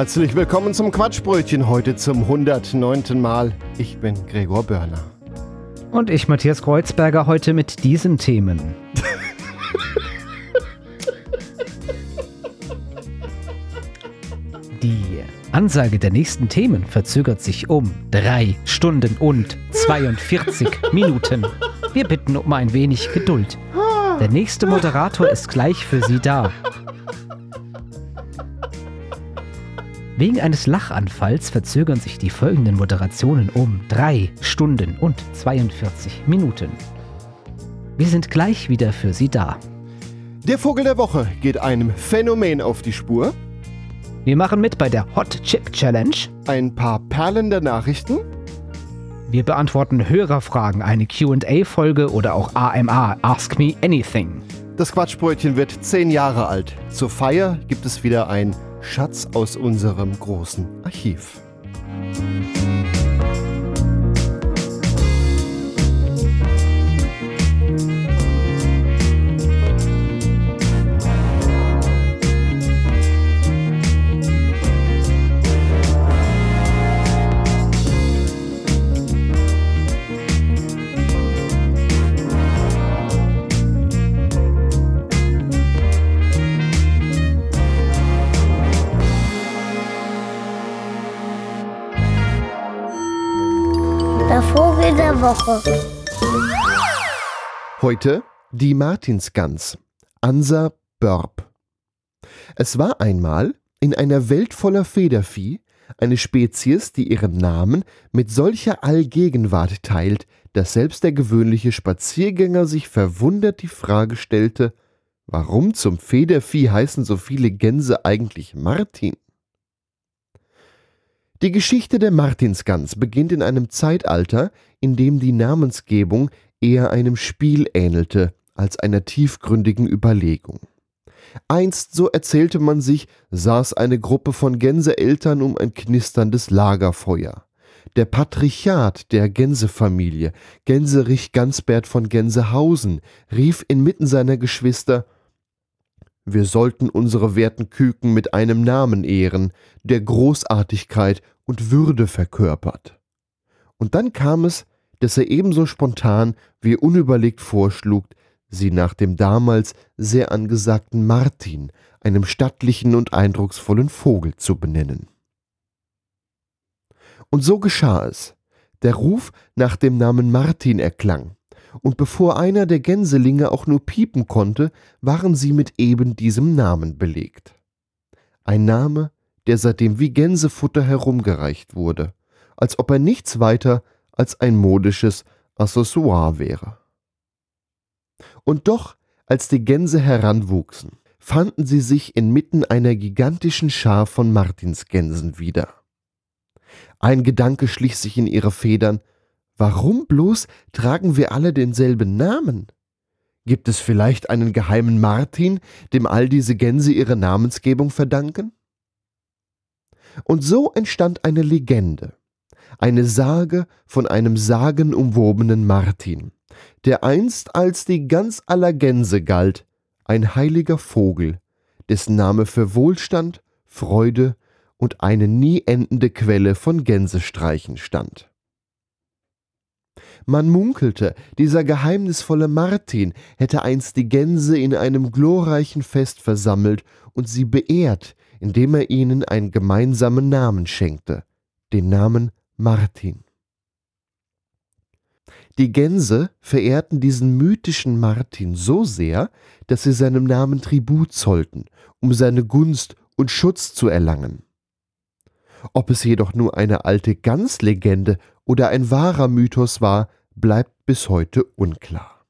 Herzlich willkommen zum Quatschbrötchen, heute zum 109. Mal. Ich bin Gregor Börner. Und ich, Matthias Kreuzberger, heute mit diesen Themen. Die Ansage der nächsten Themen verzögert sich um drei Stunden und 42 Minuten. Wir bitten um ein wenig Geduld. Der nächste Moderator ist gleich für Sie da. Wegen eines Lachanfalls verzögern sich die folgenden Moderationen um drei Stunden und 42 Minuten. Wir sind gleich wieder für Sie da. Der Vogel der Woche geht einem Phänomen auf die Spur. Wir machen mit bei der Hot Chip Challenge. Ein paar Perlen der Nachrichten. Wir beantworten Hörerfragen, eine QA-Folge oder auch AMA, Ask Me Anything. Das Quatschbrötchen wird zehn Jahre alt. Zur Feier gibt es wieder ein Schatz aus unserem großen Archiv. Woche. Heute die Martinsgans. Ansa Börb. Es war einmal in einer Welt voller Federvieh eine Spezies, die ihren Namen mit solcher Allgegenwart teilt, dass selbst der gewöhnliche Spaziergänger sich verwundert die Frage stellte, warum zum Federvieh heißen so viele Gänse eigentlich Martin? Die Geschichte der Martinsgans beginnt in einem Zeitalter, in dem die Namensgebung eher einem Spiel ähnelte als einer tiefgründigen Überlegung. Einst, so erzählte man sich, saß eine Gruppe von Gänseeltern um ein knisterndes Lagerfeuer. Der Patrichat der Gänsefamilie, Gänserich Gansbert von Gänsehausen, rief inmitten seiner Geschwister wir sollten unsere werten Küken mit einem Namen ehren, der Großartigkeit und Würde verkörpert. Und dann kam es, dass er ebenso spontan wie unüberlegt vorschlug, sie nach dem damals sehr angesagten Martin, einem stattlichen und eindrucksvollen Vogel, zu benennen. Und so geschah es. Der Ruf nach dem Namen Martin erklang, und bevor einer der Gänselinge auch nur piepen konnte, waren sie mit eben diesem Namen belegt. Ein Name, der seitdem wie Gänsefutter herumgereicht wurde, als ob er nichts weiter als ein modisches Accessoire wäre. Und doch, als die Gänse heranwuchsen, fanden sie sich inmitten einer gigantischen Schar von Martinsgänsen wieder. Ein Gedanke schlich sich in ihre Federn, Warum bloß tragen wir alle denselben Namen? Gibt es vielleicht einen geheimen Martin, dem all diese Gänse ihre Namensgebung verdanken? Und so entstand eine Legende, eine Sage von einem sagenumwobenen Martin, der einst als die ganz aller Gänse galt, ein heiliger Vogel, dessen Name für Wohlstand, Freude und eine nie endende Quelle von Gänsestreichen stand. Man munkelte, dieser geheimnisvolle Martin hätte einst die Gänse in einem glorreichen Fest versammelt und sie beehrt, indem er ihnen einen gemeinsamen Namen schenkte, den Namen Martin. Die Gänse verehrten diesen mythischen Martin so sehr, dass sie seinem Namen Tribut zollten, um seine Gunst und Schutz zu erlangen. Ob es jedoch nur eine alte Ganslegende oder ein wahrer Mythos war, bleibt bis heute unklar.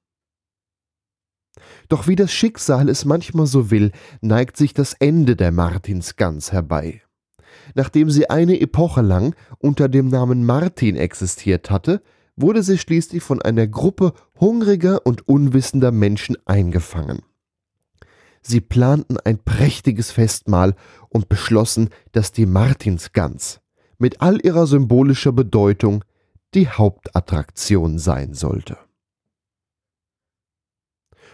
Doch wie das Schicksal es manchmal so will, neigt sich das Ende der Martinsgans herbei. Nachdem sie eine Epoche lang unter dem Namen Martin existiert hatte, wurde sie schließlich von einer Gruppe hungriger und unwissender Menschen eingefangen. Sie planten ein prächtiges Festmahl und beschlossen, dass die Martinsgans mit all ihrer symbolischer Bedeutung die Hauptattraktion sein sollte.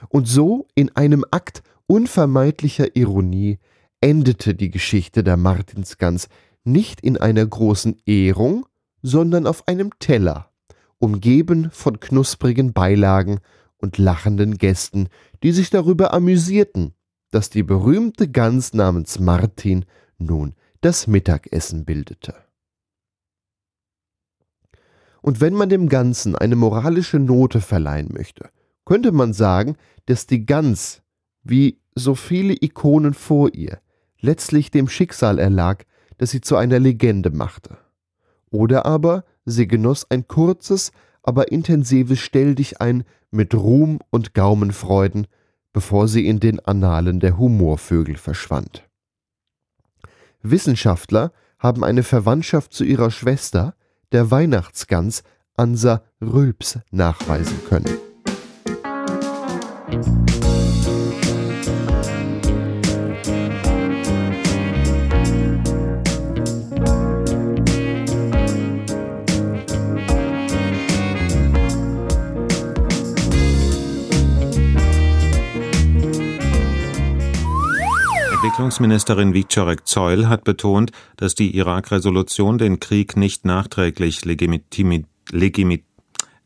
Und so, in einem Akt unvermeidlicher Ironie, endete die Geschichte der Martinsgans nicht in einer großen Ehrung, sondern auf einem Teller, umgeben von knusprigen Beilagen und lachenden Gästen, die sich darüber amüsierten, dass die berühmte Gans namens Martin nun das Mittagessen bildete. Und wenn man dem Ganzen eine moralische Note verleihen möchte, könnte man sagen, dass die Gans, wie so viele Ikonen vor ihr, letztlich dem Schicksal erlag, das sie zu einer Legende machte. Oder aber sie genoss ein kurzes, aber intensives Stelldichein mit Ruhm und Gaumenfreuden, bevor sie in den Annalen der Humorvögel verschwand. Wissenschaftler haben eine Verwandtschaft zu ihrer Schwester, der Weihnachtsgans Ansa Rülps, nachweisen können. Entwicklungsministerin Wieczorek Zeul hat betont, dass die Irak-Resolution den Krieg nicht nachträglich legitimi, legimi,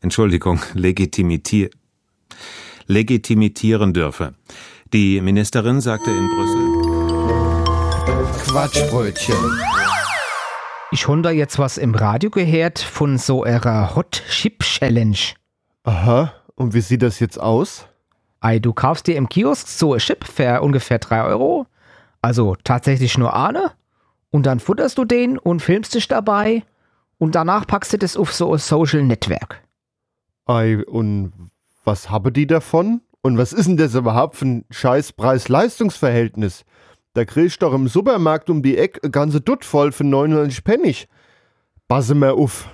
Entschuldigung, legitimitier, legitimieren dürfe. Die Ministerin sagte in Brüssel. Quatschbrötchen. Ich habe da jetzt was im Radio gehört von so einer Hot Chip Challenge. Aha, und wie sieht das jetzt aus? Ei, du kaufst dir im Kiosk so ein Chip für ungefähr 3 Euro. Also tatsächlich nur eine. Und dann futterst du den und filmst dich dabei. Und danach packst du das auf so ein Social Network. Ei, und was habe die davon? Und was ist denn das überhaupt für ein scheiß Preis-Leistungs-Verhältnis? Da kriegst du doch im Supermarkt um die Ecke eine ganze Dutt voll für 99 Pfennig. Passe mir auf.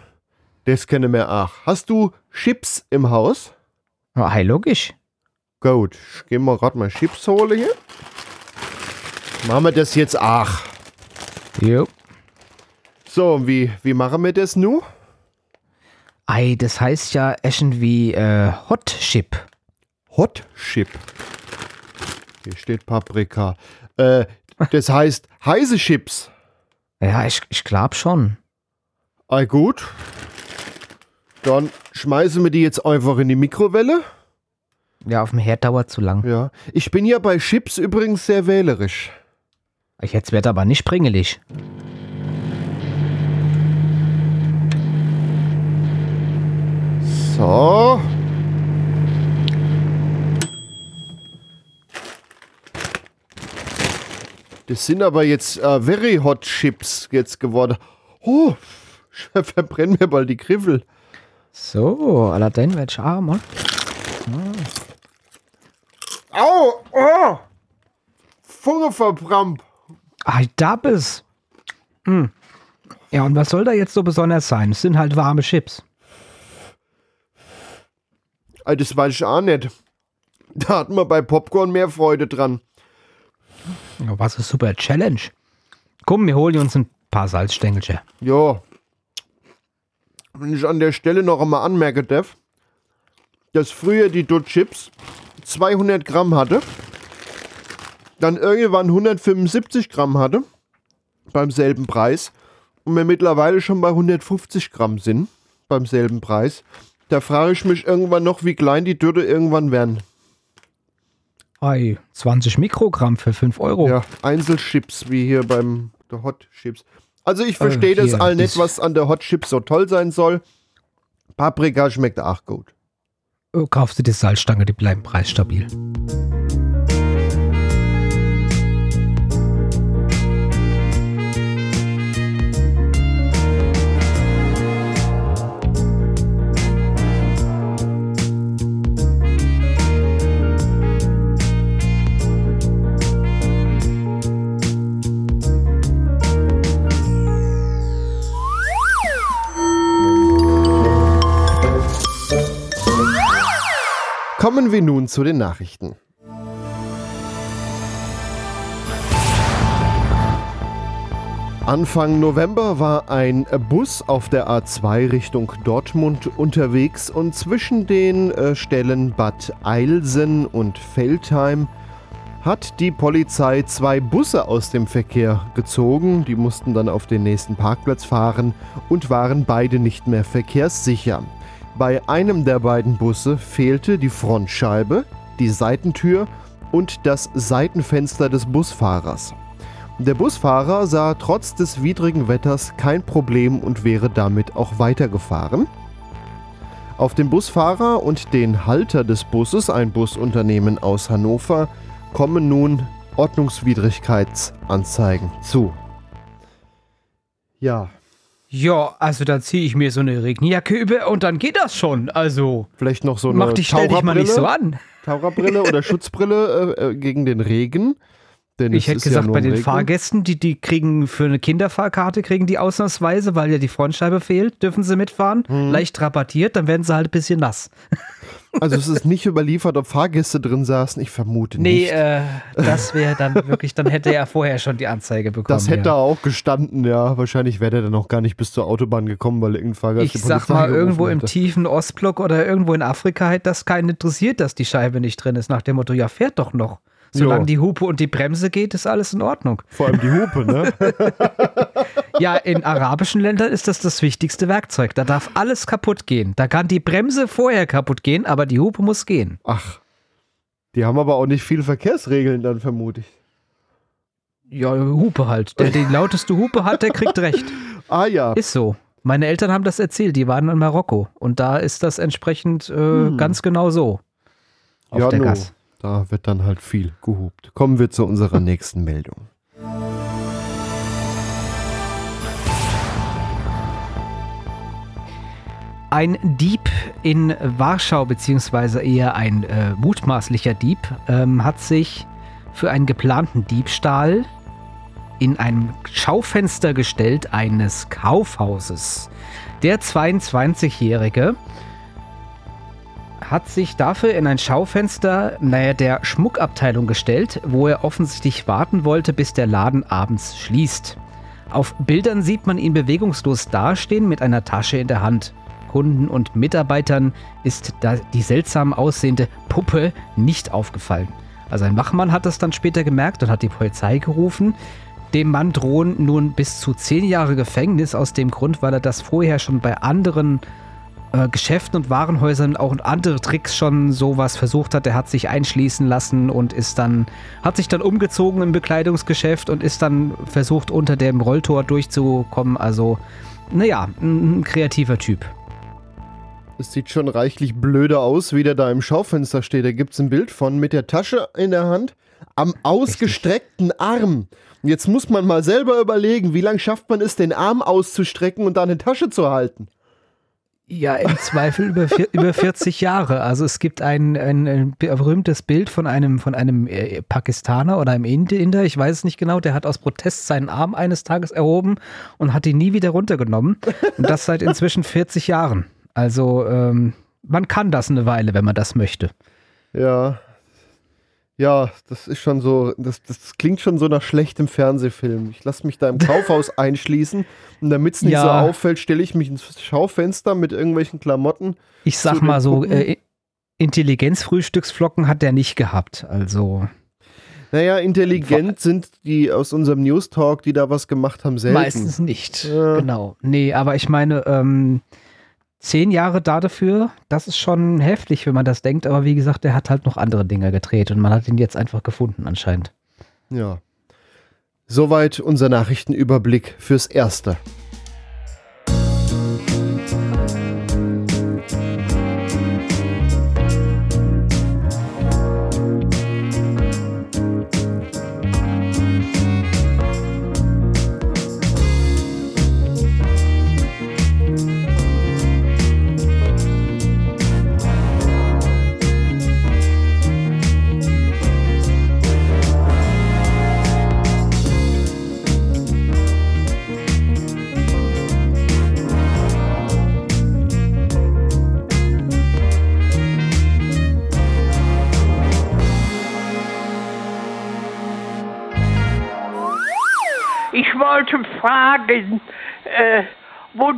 Das kenne mir auch. Hast du Chips im Haus? Ja, hey, logisch. Gut, ich geh mal grad mal Chips holen hier. Machen wir das jetzt auch. Jo. So, und wie, wie machen wir das nu? Ei, das heißt ja irgendwie äh, Hot Chip. Hot Chip. Hier steht Paprika. Äh, das heißt heiße Chips. Ja, ich, ich glaub schon. Ei gut. Dann schmeißen wir die jetzt einfach in die Mikrowelle. Ja, auf dem Herd dauert zu lang. Ja. Ich bin ja bei Chips übrigens sehr wählerisch. Ich jetzt wird aber nicht pringelig. So. Das sind aber jetzt äh, very hot Chips jetzt geworden. Oh, ich verbrenne mir bald die Griffel. So, Aladdin wird scharmer. Au! Oh! Funge verbrannt. Ah, da bist. Hm. Ja, und was soll da jetzt so besonders sein? Es sind halt warme Chips. Ey, Das weiß ich auch nicht. Da hatten wir bei Popcorn mehr Freude dran. Ja, was ist super Challenge? Komm, wir holen uns ein paar Salzstängelchen. Ja. Wenn ich an der Stelle noch einmal anmerken darf, dass früher die Dot Chips 200 Gramm hatte, dann irgendwann 175 Gramm hatte, beim selben Preis, und wir mittlerweile schon bei 150 Gramm sind, beim selben Preis. Da frage ich mich irgendwann noch, wie klein die Dürre irgendwann werden. Ei, 20 Mikrogramm für 5 Euro. Ja, Einzelchips, wie hier beim der Hot Chips. Also ich verstehe Äh, das all nicht, was an der Hot Chips so toll sein soll. Paprika schmeckt auch gut. Oh, kaufst du die Salzstange, die bleiben preisstabil. Kommen wir nun zu den Nachrichten. Anfang November war ein Bus auf der A2 Richtung Dortmund unterwegs und zwischen den äh, Stellen Bad Eilsen und Feldheim hat die Polizei zwei Busse aus dem Verkehr gezogen. Die mussten dann auf den nächsten Parkplatz fahren und waren beide nicht mehr verkehrssicher. Bei einem der beiden Busse fehlte die Frontscheibe, die Seitentür und das Seitenfenster des Busfahrers. Der Busfahrer sah trotz des widrigen Wetters kein Problem und wäre damit auch weitergefahren. Auf den Busfahrer und den Halter des Busses, ein Busunternehmen aus Hannover, kommen nun Ordnungswidrigkeitsanzeigen zu. Ja, Ja, also dann ziehe ich mir so eine Regenjacke über und dann geht das schon. Also, vielleicht noch so eine mach dich, stell dich mal nicht so an. Taucherbrille oder Schutzbrille äh, äh, gegen den Regen. Denn Ich hätte ja gesagt, nur bei den Regen. Fahrgästen, die, die kriegen für eine Kinderfahrkarte, kriegen die ausnahmsweise, weil ja die Frontscheibe fehlt, dürfen sie mitfahren. Hm. Leicht rabattiert, dann werden sie halt ein bisschen nass. Also es ist nicht überliefert, ob Fahrgäste drin saßen. Ich vermute Nee, nicht. äh, das wäre dann wirklich, dann hätte er vorher schon die Anzeige bekommen. das hätte ja. auch gestanden, ja. Wahrscheinlich wäre der dann auch gar nicht bis zur Autobahn gekommen, weil irgendein Fahrgast Ich sag mal, irgendwo im tiefen Ostblock oder irgendwo in Afrika hätte das keinen interessiert, dass die Scheibe nicht drin ist, nach dem Motto, ja, fährt doch noch. Solange Jo. die Hupe und die Bremse geht, ist alles in Ordnung. Vor allem die Hupe, ne? Ja, in arabischen Ländern ist das das wichtigste Werkzeug. Da darf alles kaputt gehen. Da kann die Bremse vorher kaputt gehen, aber die Hupe muss gehen. Ach. Die haben aber auch nicht viele Verkehrsregeln dann, vermute ich. Ja, Hupe halt. Der die lauteste Hupe hat, der kriegt recht. Ah ja. Ist so. Meine Eltern haben das erzählt, die waren in Marokko. Und da ist das entsprechend äh, ganz genau so. Auf ja, der no. Gas. Da wird dann halt viel gehupt. Kommen wir zu unserer nächsten Meldung. Ein Dieb in Warschau, beziehungsweise eher ein äh, mutmaßlicher Dieb, ähm, hat sich für einen geplanten Diebstahl in einem Schaufenster gestellt eines Kaufhauses. Der 22-Jährige hat sich dafür in ein Schaufenster, naja, der Schmuckabteilung gestellt, wo er offensichtlich warten wollte, bis der Laden abends schließt. Auf Bildern sieht man ihn bewegungslos dastehen mit einer Tasche in der Hand. Kunden und Mitarbeitern ist die seltsam aussehende Puppe nicht aufgefallen. Also ein Wachmann hat das dann später gemerkt und hat die Polizei gerufen. Dem Mann drohen nun bis zu zehn Jahre Gefängnis aus dem Grund, weil er das vorher schon bei anderen äh, Geschäften und Warenhäusern auch und andere Tricks schon sowas versucht hat. Er hat sich einschließen lassen und ist dann, hat sich dann umgezogen im Bekleidungsgeschäft und ist dann versucht, unter dem Rolltor durchzukommen. Also, naja, ein kreativer Typ. Es sieht schon reichlich blöde aus, wie der da im Schaufenster steht. Da gibt es ein Bild von mit der Tasche in der Hand am ausgestreckten Arm. Und Jetzt muss man mal selber überlegen, wie lange schafft man es, den Arm auszustrecken und da eine Tasche zu halten. Ja, im Zweifel über, über 40 Jahre. Also es gibt ein, ein, ein berühmtes Bild von einem, von einem äh, Pakistaner oder einem Inder, ich weiß es nicht genau, der hat aus Protest seinen Arm eines Tages erhoben und hat ihn nie wieder runtergenommen. Und das seit inzwischen 40 Jahren. Also ähm, man kann das eine Weile, wenn man das möchte. Ja. Ja, das ist schon so, das, das klingt schon so nach schlechtem Fernsehfilm. Ich lasse mich da im Kaufhaus einschließen und damit es nicht Ja. so auffällt, stelle ich mich ins Schaufenster mit irgendwelchen Klamotten. Ich sag mal so, äh, Intelligenzfrühstücksflocken hat der nicht gehabt. Also Naja, intelligent sind die aus unserem News Talk, die da was gemacht haben, selten. Meistens nicht. Ja. Genau. Nee, aber ich meine, ähm, zehn Jahre da dafür, das ist schon heftig, wenn man das denkt. Aber wie gesagt, der hat halt noch andere Dinge gedreht und man hat ihn jetzt einfach gefunden anscheinend. Ja. Soweit unser Nachrichtenüberblick fürs Erste.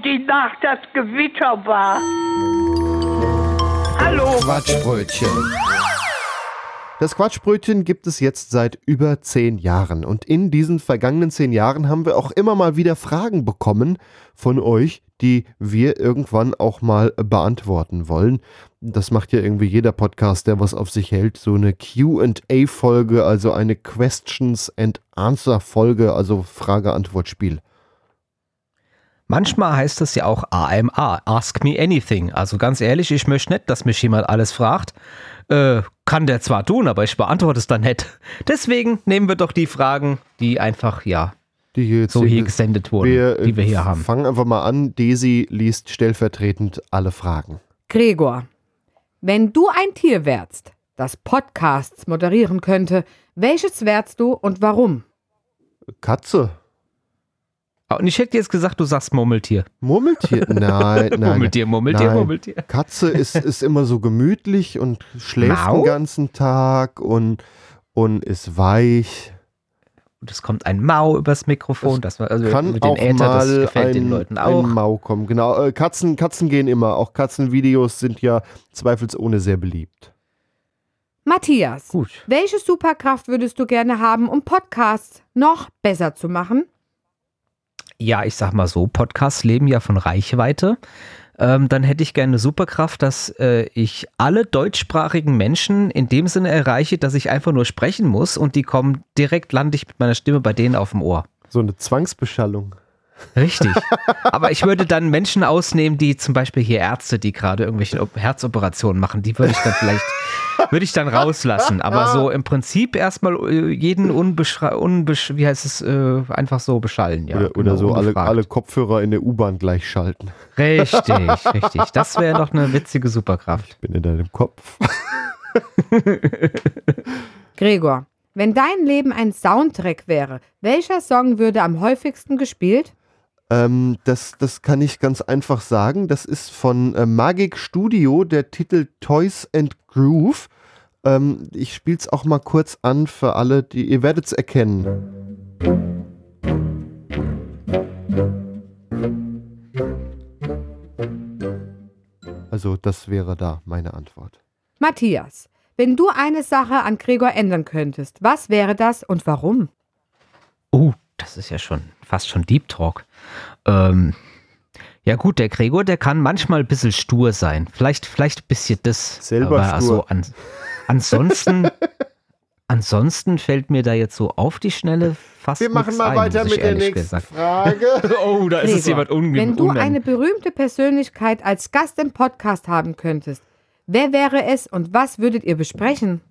Die Nacht das Gewitter war. Hallo. Quatschbrötchen. Das Quatschbrötchen gibt es jetzt seit über zehn Jahren. Und in diesen vergangenen zehn Jahren haben wir auch immer mal wieder Fragen bekommen von euch, die wir irgendwann auch mal beantworten wollen. Das macht ja irgendwie jeder Podcast, der was auf sich hält. So eine QA-Folge, also eine Questions and Answer-Folge, also Frage-Antwort-Spiel. Manchmal heißt es ja auch AMA, Ask Me Anything. Also ganz ehrlich, ich möchte nicht, dass mich jemand alles fragt. Äh, kann der zwar tun, aber ich beantworte es dann nicht. Deswegen nehmen wir doch die Fragen, die einfach, ja, Die hier so hier gesendet wurden, wir, die wir hier haben. Fangen einfach mal an. Daisy liest stellvertretend alle Fragen. Gregor, wenn du ein Tier wärst, das Podcasts moderieren könnte, welches wärst du und warum? Katze. Und ich hätte jetzt gesagt, du sagst Murmeltier. Murmeltier? Nein, nein. Murmeltier, Murmeltier, nein. Murmeltier. Katze ist, ist immer so gemütlich und schläft Mau? den ganzen Tag und, und ist weich. Und es kommt ein Mau übers Mikrofon, das war also Kann mit den auch Äther, das mal gefällt ein, den Leuten ein auch. Mau kommen. Genau, äh, Katzen, Katzen gehen immer. Auch Katzenvideos sind ja zweifelsohne sehr beliebt. Matthias, Gut. welche Superkraft würdest du gerne haben, um Podcasts noch besser zu machen? Ja, ich sag mal so, Podcasts leben ja von Reichweite. Ähm, dann hätte ich gerne eine Superkraft, dass äh, ich alle deutschsprachigen Menschen in dem Sinne erreiche, dass ich einfach nur sprechen muss und die kommen direkt, lande ich mit meiner Stimme bei denen auf dem Ohr. So eine Zwangsbeschallung. Richtig. Aber ich würde dann Menschen ausnehmen, die zum Beispiel hier Ärzte, die gerade irgendwelche Op- Herzoperationen machen, die würde ich dann vielleicht, würde ich dann rauslassen. Aber so im Prinzip erstmal äh, jeden unbeschrei unbesch wie heißt es, äh, einfach so beschallen. Ja, oder, oder genau, so alle, alle Kopfhörer in der U-Bahn gleich schalten. Richtig, richtig. Das wäre doch eine witzige Superkraft. Bin in deinem Kopf. Gregor, wenn dein Leben ein Soundtrack wäre, welcher Song würde am häufigsten gespielt? Ähm, das, das kann ich ganz einfach sagen. Das ist von äh, Magic Studio, der Titel Toys and Groove. Ähm, ich spiele es auch mal kurz an für alle, die ihr werdet es erkennen. Also das wäre da meine Antwort. Matthias, wenn du eine Sache an Gregor ändern könntest, was wäre das und warum? Oh, das ist ja schon fast schon Deep Talk. Ähm, ja gut, der Gregor, der kann manchmal ein bisschen stur sein. Vielleicht, vielleicht ein bisschen das. Selber aber stur. Also an, ansonsten, ansonsten fällt mir da jetzt so auf die Schnelle fast Wir machen mal ein, weiter mit der nächsten gesagt. Frage. Oh, da ist es Gregor, jemand unge Wenn du eine berühmte Persönlichkeit als Gast im Podcast haben könntest, wer wäre es und was würdet ihr besprechen?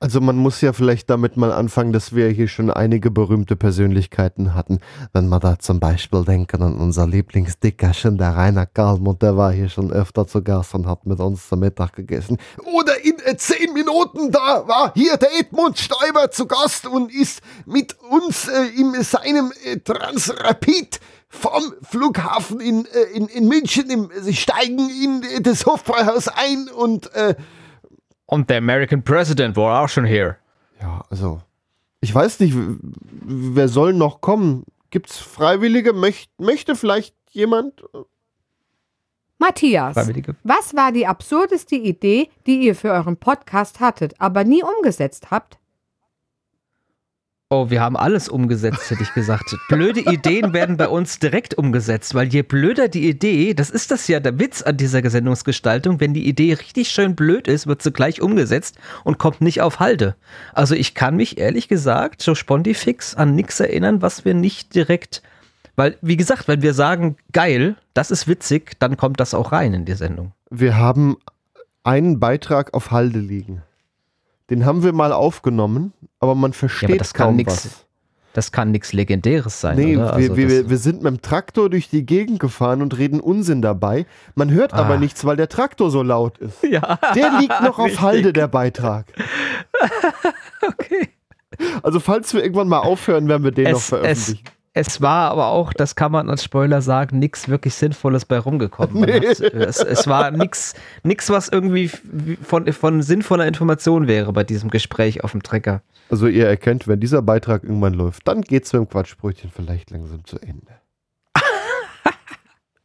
Also man muss ja vielleicht damit mal anfangen, dass wir hier schon einige berühmte Persönlichkeiten hatten. Wenn wir da zum Beispiel denken an unser Lieblingsdickerchen, der Rainer Kalmund, der war hier schon öfter zu Gast und hat mit uns zum Mittag gegessen. Oder in äh, zehn Minuten, da war hier der Edmund Stoiber zu Gast und ist mit uns äh, in seinem äh, Transrapid vom Flughafen in, äh, in, in München. Im, sie steigen in äh, das Hofbräuhaus ein und äh, Und der American President war auch schon hier. Ja, also, ich weiß nicht, wer soll noch kommen? Gibt's Freiwillige? Möcht, möchte vielleicht jemand? Matthias, Freiwillige. was war die absurdeste Idee, die ihr für euren Podcast hattet, aber nie umgesetzt habt? Oh, wir haben alles umgesetzt, hätte ich gesagt. Blöde Ideen werden bei uns direkt umgesetzt, weil je blöder die Idee, das ist das ja der Witz an dieser Sendungsgestaltung, wenn die Idee richtig schön blöd ist, wird sie gleich umgesetzt und kommt nicht auf Halde. Also ich kann mich ehrlich gesagt so spontifix an nichts erinnern, was wir nicht direkt, weil wie gesagt, wenn wir sagen, geil, das ist witzig, dann kommt das auch rein in die Sendung. Wir haben einen Beitrag auf Halde liegen. Den haben wir mal aufgenommen, aber man versteht das kann kaum nix was. Das kann nichts Legendäres sein, Nee, oder? wir, Also wir, das- wir sind mit dem Traktor durch die Gegend gefahren und reden Unsinn dabei. Man hört aber Ah. nichts, weil der Traktor so laut ist. ja, Der liegt noch auf. Halde, der Beitrag. okay. Also falls wir irgendwann mal aufhören, werden wir den noch Es, es, veröffentlichen. Es war aber auch, das kann man als Spoiler sagen, nichts wirklich Sinnvolles bei rumgekommen. Nee. hat, es, es war nichts, nix, was irgendwie von, von sinnvoller Information wäre bei diesem Gespräch auf dem Trecker. Also ihr erkennt, wenn dieser Beitrag irgendwann läuft, dann geht's mit dem Quatschbrötchen vielleicht langsam zu Ende.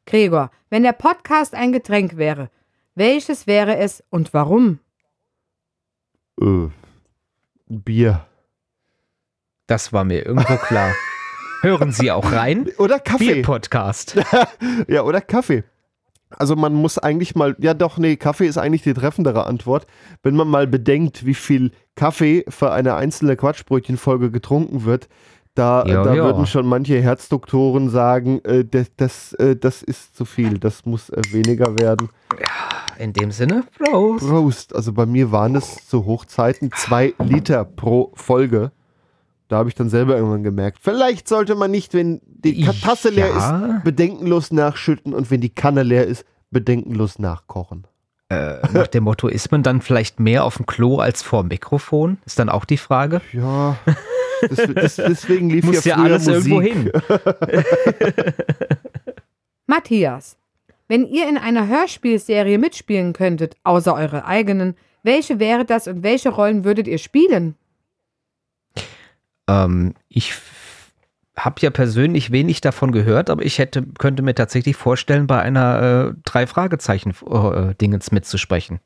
Gregor, wenn der Podcast ein Getränk wäre, welches wäre es und warum? Äh, Bier. Das war mir irgendwo klar. Hören Sie auch rein. Oder Kaffee. Bier-Podcast. Ja, oder Kaffee. Also man muss eigentlich mal, ja doch, nee, Kaffee ist eigentlich die treffendere Antwort. Wenn man mal bedenkt, wie viel Kaffee für eine einzelne Quatschbrötchenfolge getrunken wird, da, Ja, da ja. würden schon manche Herzdoktoren sagen, äh, das, das, äh, das ist zu viel, das muss äh, weniger werden. In dem Sinne, Prost. Prost. Also bei mir waren es zu Hochzeiten zwei Liter pro Folge. Da habe ich dann selber irgendwann gemerkt, vielleicht sollte man nicht, wenn die Tasse leer Ja. ist, bedenkenlos nachschütten und wenn die Kanne leer ist, bedenkenlos nachkochen. Äh, nach dem Motto, ist man dann vielleicht mehr auf dem Klo als vor dem Mikrofon? Ist dann auch die Frage. Ja, das, das, deswegen lief Muss ja ja alles Musik. irgendwo hin. Matthias, wenn ihr in einer Hörspielserie mitspielen könntet, außer eure eigenen, welche wäre das und welche Rollen würdet ihr spielen? Ähm, ich habe ja persönlich wenig davon gehört, aber ich hätte, könnte mir tatsächlich vorstellen, bei einer äh, drei Fragezeichen äh, Dingens mitzusprechen.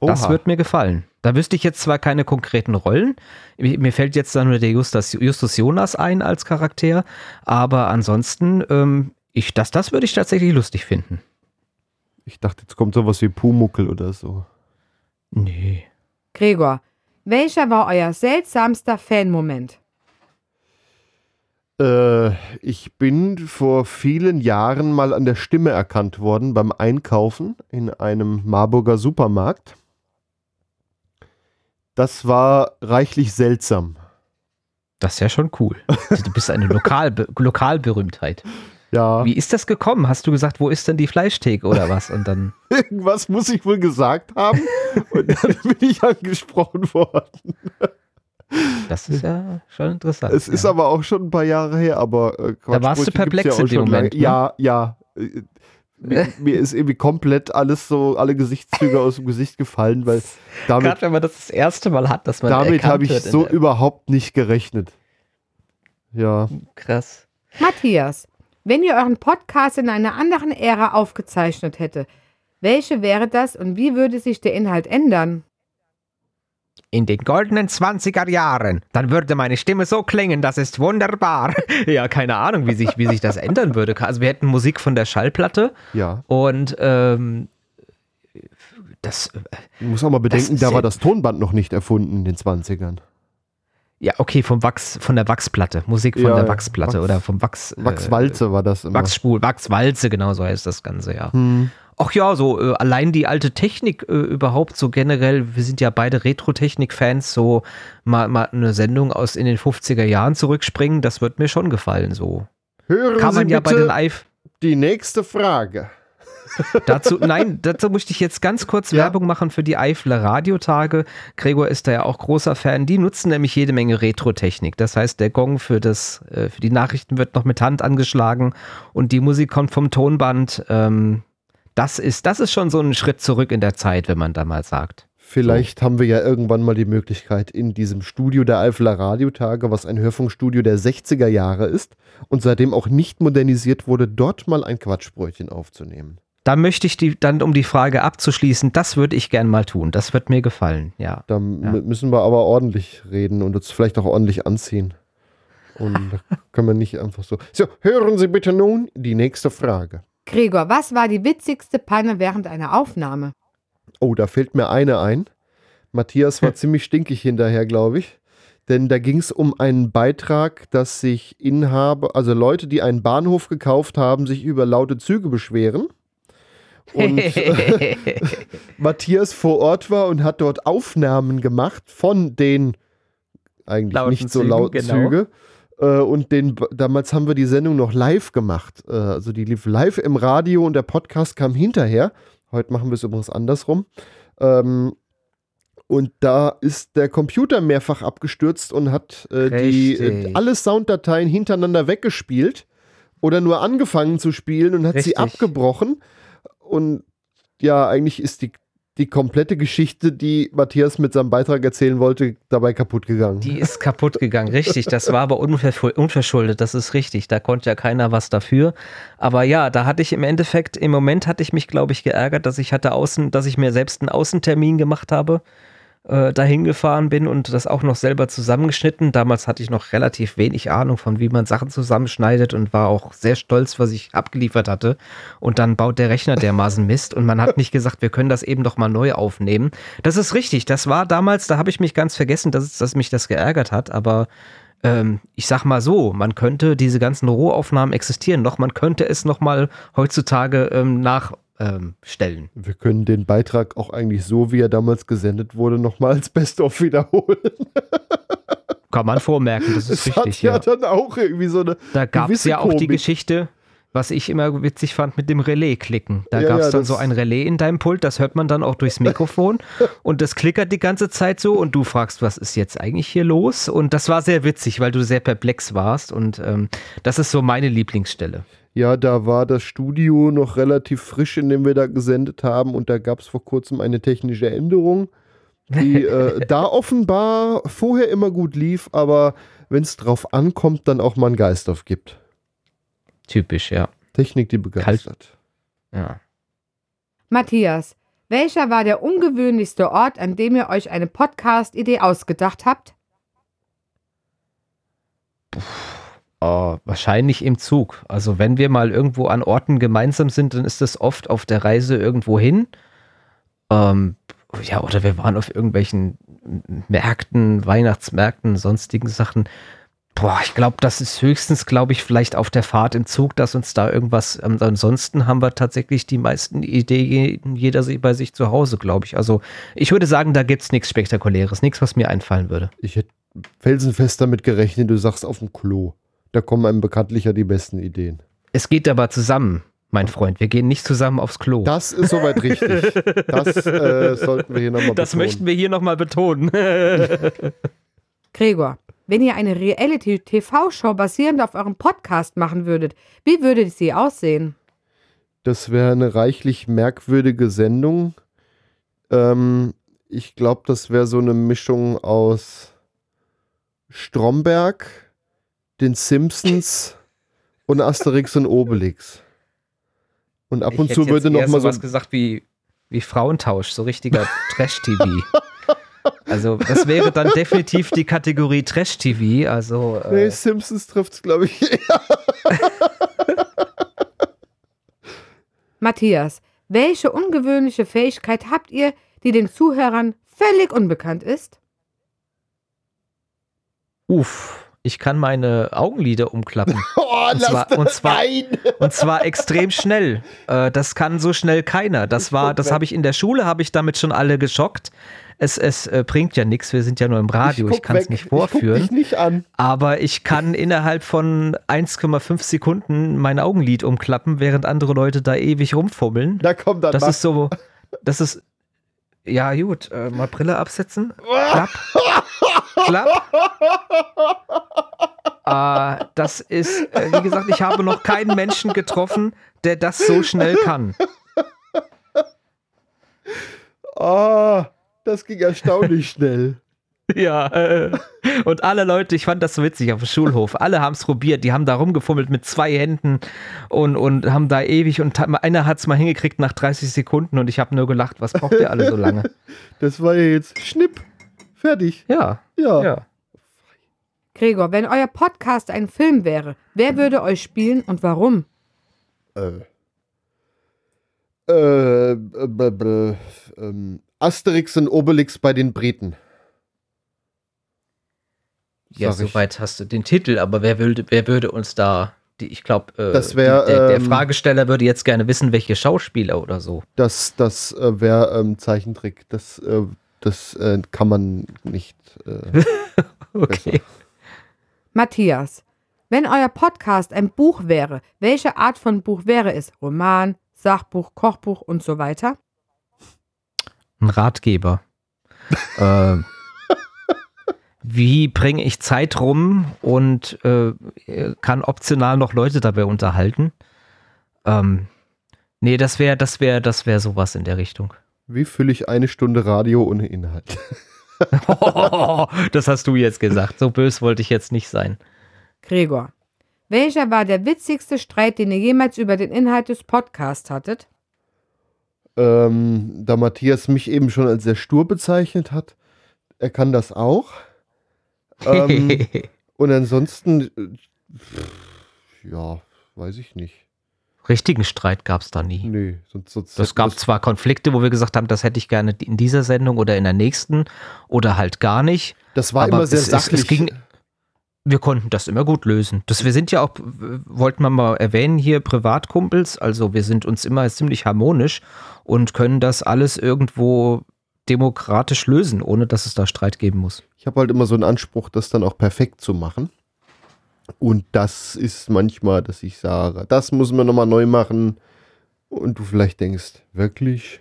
Das Oha. wird mir gefallen. Da wüsste ich jetzt zwar keine konkreten Rollen. Mir mir fällt jetzt dann nur der Justus, Justus Jonas ein als Charakter, aber ansonsten, ähm, ich, das, das würde ich tatsächlich lustig finden. Ich dachte, jetzt kommt sowas wie Pumuckel oder so. Nee. Gregor, welcher war euer seltsamster Fanmoment? Äh, ich bin vor vielen Jahren mal an der Stimme erkannt worden beim Einkaufen in einem Marburger Supermarkt. Das war reichlich seltsam. Das ist ja schon cool. Du bist eine Lokal Lokalberühmtheit. Ja, Wie ist das gekommen? Hast du gesagt, wo ist denn die Fleischtheke oder was? Und dann. irgendwas muss ich wohl gesagt haben und dann bin ich angesprochen worden. Das ist ja schon interessant. Es ist ja. aber auch schon ein paar Jahre her, aber äh, Da warst du perplex ja in dem Moment, ne? Ja, ja. Mir, mir ist irgendwie komplett alles so, alle Gesichtszüge aus dem Gesicht gefallen, weil damit, Gerade wenn man das das erste Mal hat, dass man damit habe ich so überhaupt nicht gerechnet. Ja, krass. Matthias, wenn ihr euren Podcast in einer anderen Ära aufgezeichnet hätte, welche wäre das und wie würde sich der Inhalt ändern? In den goldenen 20er Jahren, dann würde meine Stimme so klingen, das ist wunderbar. ja, keine Ahnung, wie sich, wie sich das ändern würde. Also wir hätten Musik von der Schallplatte ja. und ähm, das, äh, Du musst auch mal bedenken, da war das Tonband noch nicht erfunden in den 20ern. Ja, okay, vom Wachs, von der Wachsplatte, Musik von Ja, der. Wachsplatte Wachs- oder vom Wachs. äh, Wachswalze war das immer. Wachsspul, Wachswalze, genau so heißt das Ganze, ja. Hm. Ach ja, so äh, allein die alte Technik äh, überhaupt so generell, wir sind ja beide Retro-Technik-Fans, so mal, mal eine Sendung aus in den 50er Jahren zurückspringen, das wird mir schon gefallen, so. Hören Kann man Sie ja bei den bitte Eif die nächste Frage. Dazu, nein, dazu möchte ich jetzt ganz kurz Ja. Werbung machen für die Eifler Radiotage. Gregor ist da ja auch großer Fan. Die nutzen nämlich jede Menge Retro-Technik. Das heißt, der Gong für, das, äh, für die Nachrichten wird noch mit Hand angeschlagen und die Musik kommt vom Tonband. Ähm, das, ist, das ist schon so ein Schritt zurück in der Zeit, wenn man da mal sagt. Vielleicht haben wir ja irgendwann mal die Möglichkeit, in diesem Studio der Eifler Radiotage, was ein Hörfunkstudio der 60er Jahre ist und seitdem auch nicht modernisiert wurde, dort mal ein Quatschbrötchen aufzunehmen. Da möchte ich die, dann, um die Frage abzuschließen, das würde ich gern mal tun. Das wird mir gefallen, ja. Da m- müssen wir aber ordentlich reden und uns vielleicht auch ordentlich anziehen. Und da können wir nicht einfach so. So, hören Sie bitte nun die nächste Frage. Gregor, was war die witzigste Panne während einer Aufnahme? Oh, da fällt mir eine ein. Matthias war ziemlich stinkig hinterher, glaube ich. Denn da ging es um einen Beitrag, dass sich Inhaber, also Leute, die einen Bahnhof gekauft haben, sich über laute Züge beschweren. Und äh, Matthias vor Ort war und hat dort Aufnahmen gemacht von den eigentlich Lauten nicht so lauten genau. Züge. Äh, und den, damals haben wir die Sendung noch live gemacht. Äh, also die lief live im Radio und der Podcast kam hinterher. Heute machen wir es übrigens andersrum. Ähm, Und da ist der Computer mehrfach abgestürzt und hat äh, die, äh, alle Sounddateien hintereinander weggespielt oder nur angefangen zu spielen und hat sie Richtig. abgebrochen. Und ja, eigentlich ist die, die komplette Geschichte, die Matthias mit seinem Beitrag erzählen wollte, dabei kaputt gegangen. Die ist kaputt gegangen, richtig. Das war aber unverschul- unverschuldet, das ist richtig. Da konnte ja keiner was dafür. Aber ja, da hatte ich im Endeffekt, im Moment hatte ich mich, glaube ich, geärgert, dass ich hatte außen, dass ich mir selbst einen Außentermin gemacht habe, äh, dahin gefahren bin und das auch noch selber zusammengeschnitten. Damals hatte ich noch relativ wenig Ahnung von, wie man Sachen zusammenschneidet und war auch sehr stolz, was ich abgeliefert hatte. Und dann baut der Rechner dermaßen Mist und man hat nicht gesagt, wir können das eben doch mal neu aufnehmen. Das ist richtig. Das war damals, da habe ich mich ganz vergessen, dass, dass mich das geärgert hat, aber ähm, ich sag mal so, man könnte diese ganzen Rohaufnahmen existieren noch, man könnte es noch mal heutzutage ähm, nachstellen. Ähm, stellen. Wir können den Beitrag auch eigentlich so, wie er damals gesendet wurde, nochmal als Best-of wiederholen. Kann man vormerken, das ist Es hat richtig. ja, Ja. dann auch irgendwie so eine. Da gab es ja auch die Komik. Geschichte, was ich immer witzig fand mit dem Relais-Klicken. Da Ja, gab es ja, dann so ein Relais in deinem Pult, das hört man dann auch durchs Mikrofon und das klickert die ganze Zeit so und du fragst, was ist jetzt eigentlich hier los? Und das war sehr witzig, weil du sehr perplex warst und ähm, das ist so meine Lieblingsstelle. Ja, da war das Studio noch relativ frisch, in dem wir da gesendet haben und da gab es vor kurzem eine technische Änderung, die äh, da offenbar vorher immer gut lief, aber wenn es drauf ankommt, dann auch mal einen Geist aufgibt. Typisch, ja. Technik, die begeistert. ja. Matthias, welcher war der ungewöhnlichste Ort, an dem ihr euch eine Podcast-Idee ausgedacht habt? Oh, wahrscheinlich im Zug. Also wenn wir mal irgendwo an Orten gemeinsam sind, dann ist das oft auf der Reise irgendwo hin. Ähm, ja, oder wir waren auf irgendwelchen Märkten, Weihnachtsmärkten, sonstigen Sachen. Boah, ich glaube, das ist höchstens, glaube ich, vielleicht auf der Fahrt im Zug, dass uns da irgendwas. Ähm, ansonsten haben wir tatsächlich die meisten Ideen, jeder bei sich zu Hause, glaube ich. Also ich würde sagen, da gibt es nichts Spektakuläres, nichts, was mir einfallen würde. Ich hätte felsenfest damit gerechnet, du sagst auf dem Klo. Da kommen einem bekanntlich ja die besten Ideen. Es geht aber zusammen, mein Freund. Wir gehen nicht zusammen aufs Klo. Das ist soweit richtig. Das äh, sollten wir hier nochmal Das möchten wir hier nochmal betonen. Gregor, wenn ihr eine Reality-TV-Show basierend auf eurem Podcast machen würdet, wie würde sie aussehen? Das wäre eine reichlich merkwürdige Sendung. Ähm, ich glaube, das wäre so eine Mischung aus Stromberg, den Simpsons und Asterix und Obelix. Und ab und zu würde noch mal so was gesagt wie, wie Frauentausch, so richtiger Trash-TV. Also das wäre dann definitiv die Kategorie Trash-TV. Also Nee, äh, Simpsons trifft's, glaube ich. Matthias, welche ungewöhnliche Fähigkeit habt ihr, die den Zuhörern völlig unbekannt ist? uff, ich kann meine Augenlider umklappen. Oh, Und lass zwar- das und zwar-. Und zwar extrem schnell. Äh, das kann so schnell keiner. Das war, das habe ich in der Schule, habe ich damit schon alle geschockt. Es, es äh, bringt ja nichts, wir sind ja nur im Radio, ich, guck kann es nicht Ich vorführen. dich nicht an. Aber ich kann innerhalb von 1,5 Sekunden mein Augenlid umklappen, während andere Leute da ewig rumfummeln. Da kommt dann Das mach- ist so, das ist, ja gut, äh, mal Brille absetzen. Klapp. Klapp. Äh, das ist, äh, wie gesagt, ich habe noch keinen Menschen getroffen, der das so schnell kann. Ah, das ging erstaunlich schnell. Ja, äh, und alle Leute, ich fand das so witzig auf dem Schulhof, alle haben es probiert, die haben da rumgefummelt mit zwei Händen und, und haben da ewig und einer hat es mal hingekriegt nach 30 Sekunden und ich habe nur gelacht, was braucht ihr alle so lange? Das war ja jetzt Schnipp. Fertig. Ja, Ja. ja. Gregor, wenn euer Podcast ein Film wäre, wer würde euch spielen und warum? Äh. Äh, äh, b- b- ähm, Asterix und Obelix bei den Briten. Ja, Sag ich. soweit hast du den Titel, aber wer würde, wer würde uns da, die, ich glaube, äh, der, der ähm, Fragesteller würde jetzt gerne wissen, welche Schauspieler oder so. Das, das äh, wäre ähm, Zeichentrick. Das, äh, das äh, kann man nicht. Äh, Okay. Matthias, wenn euer Podcast ein Buch wäre, welche Art von Buch wäre es? Roman, Sachbuch, Kochbuch und so weiter? Ein Ratgeber. äh, wie bringe ich Zeit rum und äh, kann optional noch Leute dabei unterhalten? Ähm, nee, das wäre, das wäre, das wäre sowas in der Richtung. Wie fülle ich eine Stunde Radio ohne Inhalt? das hast du jetzt gesagt. So bös wollte ich jetzt nicht sein. Gregor, welcher war der witzigste Streit, den ihr jemals über den Inhalt des Podcasts hattet? Ähm, da Matthias mich eben schon als sehr stur bezeichnet hat, er kann das auch. Ähm, und ansonsten, äh, ja, weiß ich nicht. Richtigen Streit gab es da nie. Nee, sonst, sonst Das gab zwar Konflikte, wo wir gesagt haben, das hätte ich gerne in dieser Sendung oder in der nächsten oder halt gar nicht. Das war aber immer sehr es, es, sachlich. es ging, wir konnten das immer gut lösen. Das, wir sind ja auch, wollten wir mal erwähnen, hier Privatkumpels. Also wir sind uns immer ziemlich harmonisch und können das alles irgendwo demokratisch lösen, ohne dass es da Streit geben muss. ich habe halt immer so einen Anspruch, das dann auch perfekt zu machen. Und das ist manchmal, dass ich sage, das müssen wir nochmal neu machen. Und du vielleicht denkst, wirklich?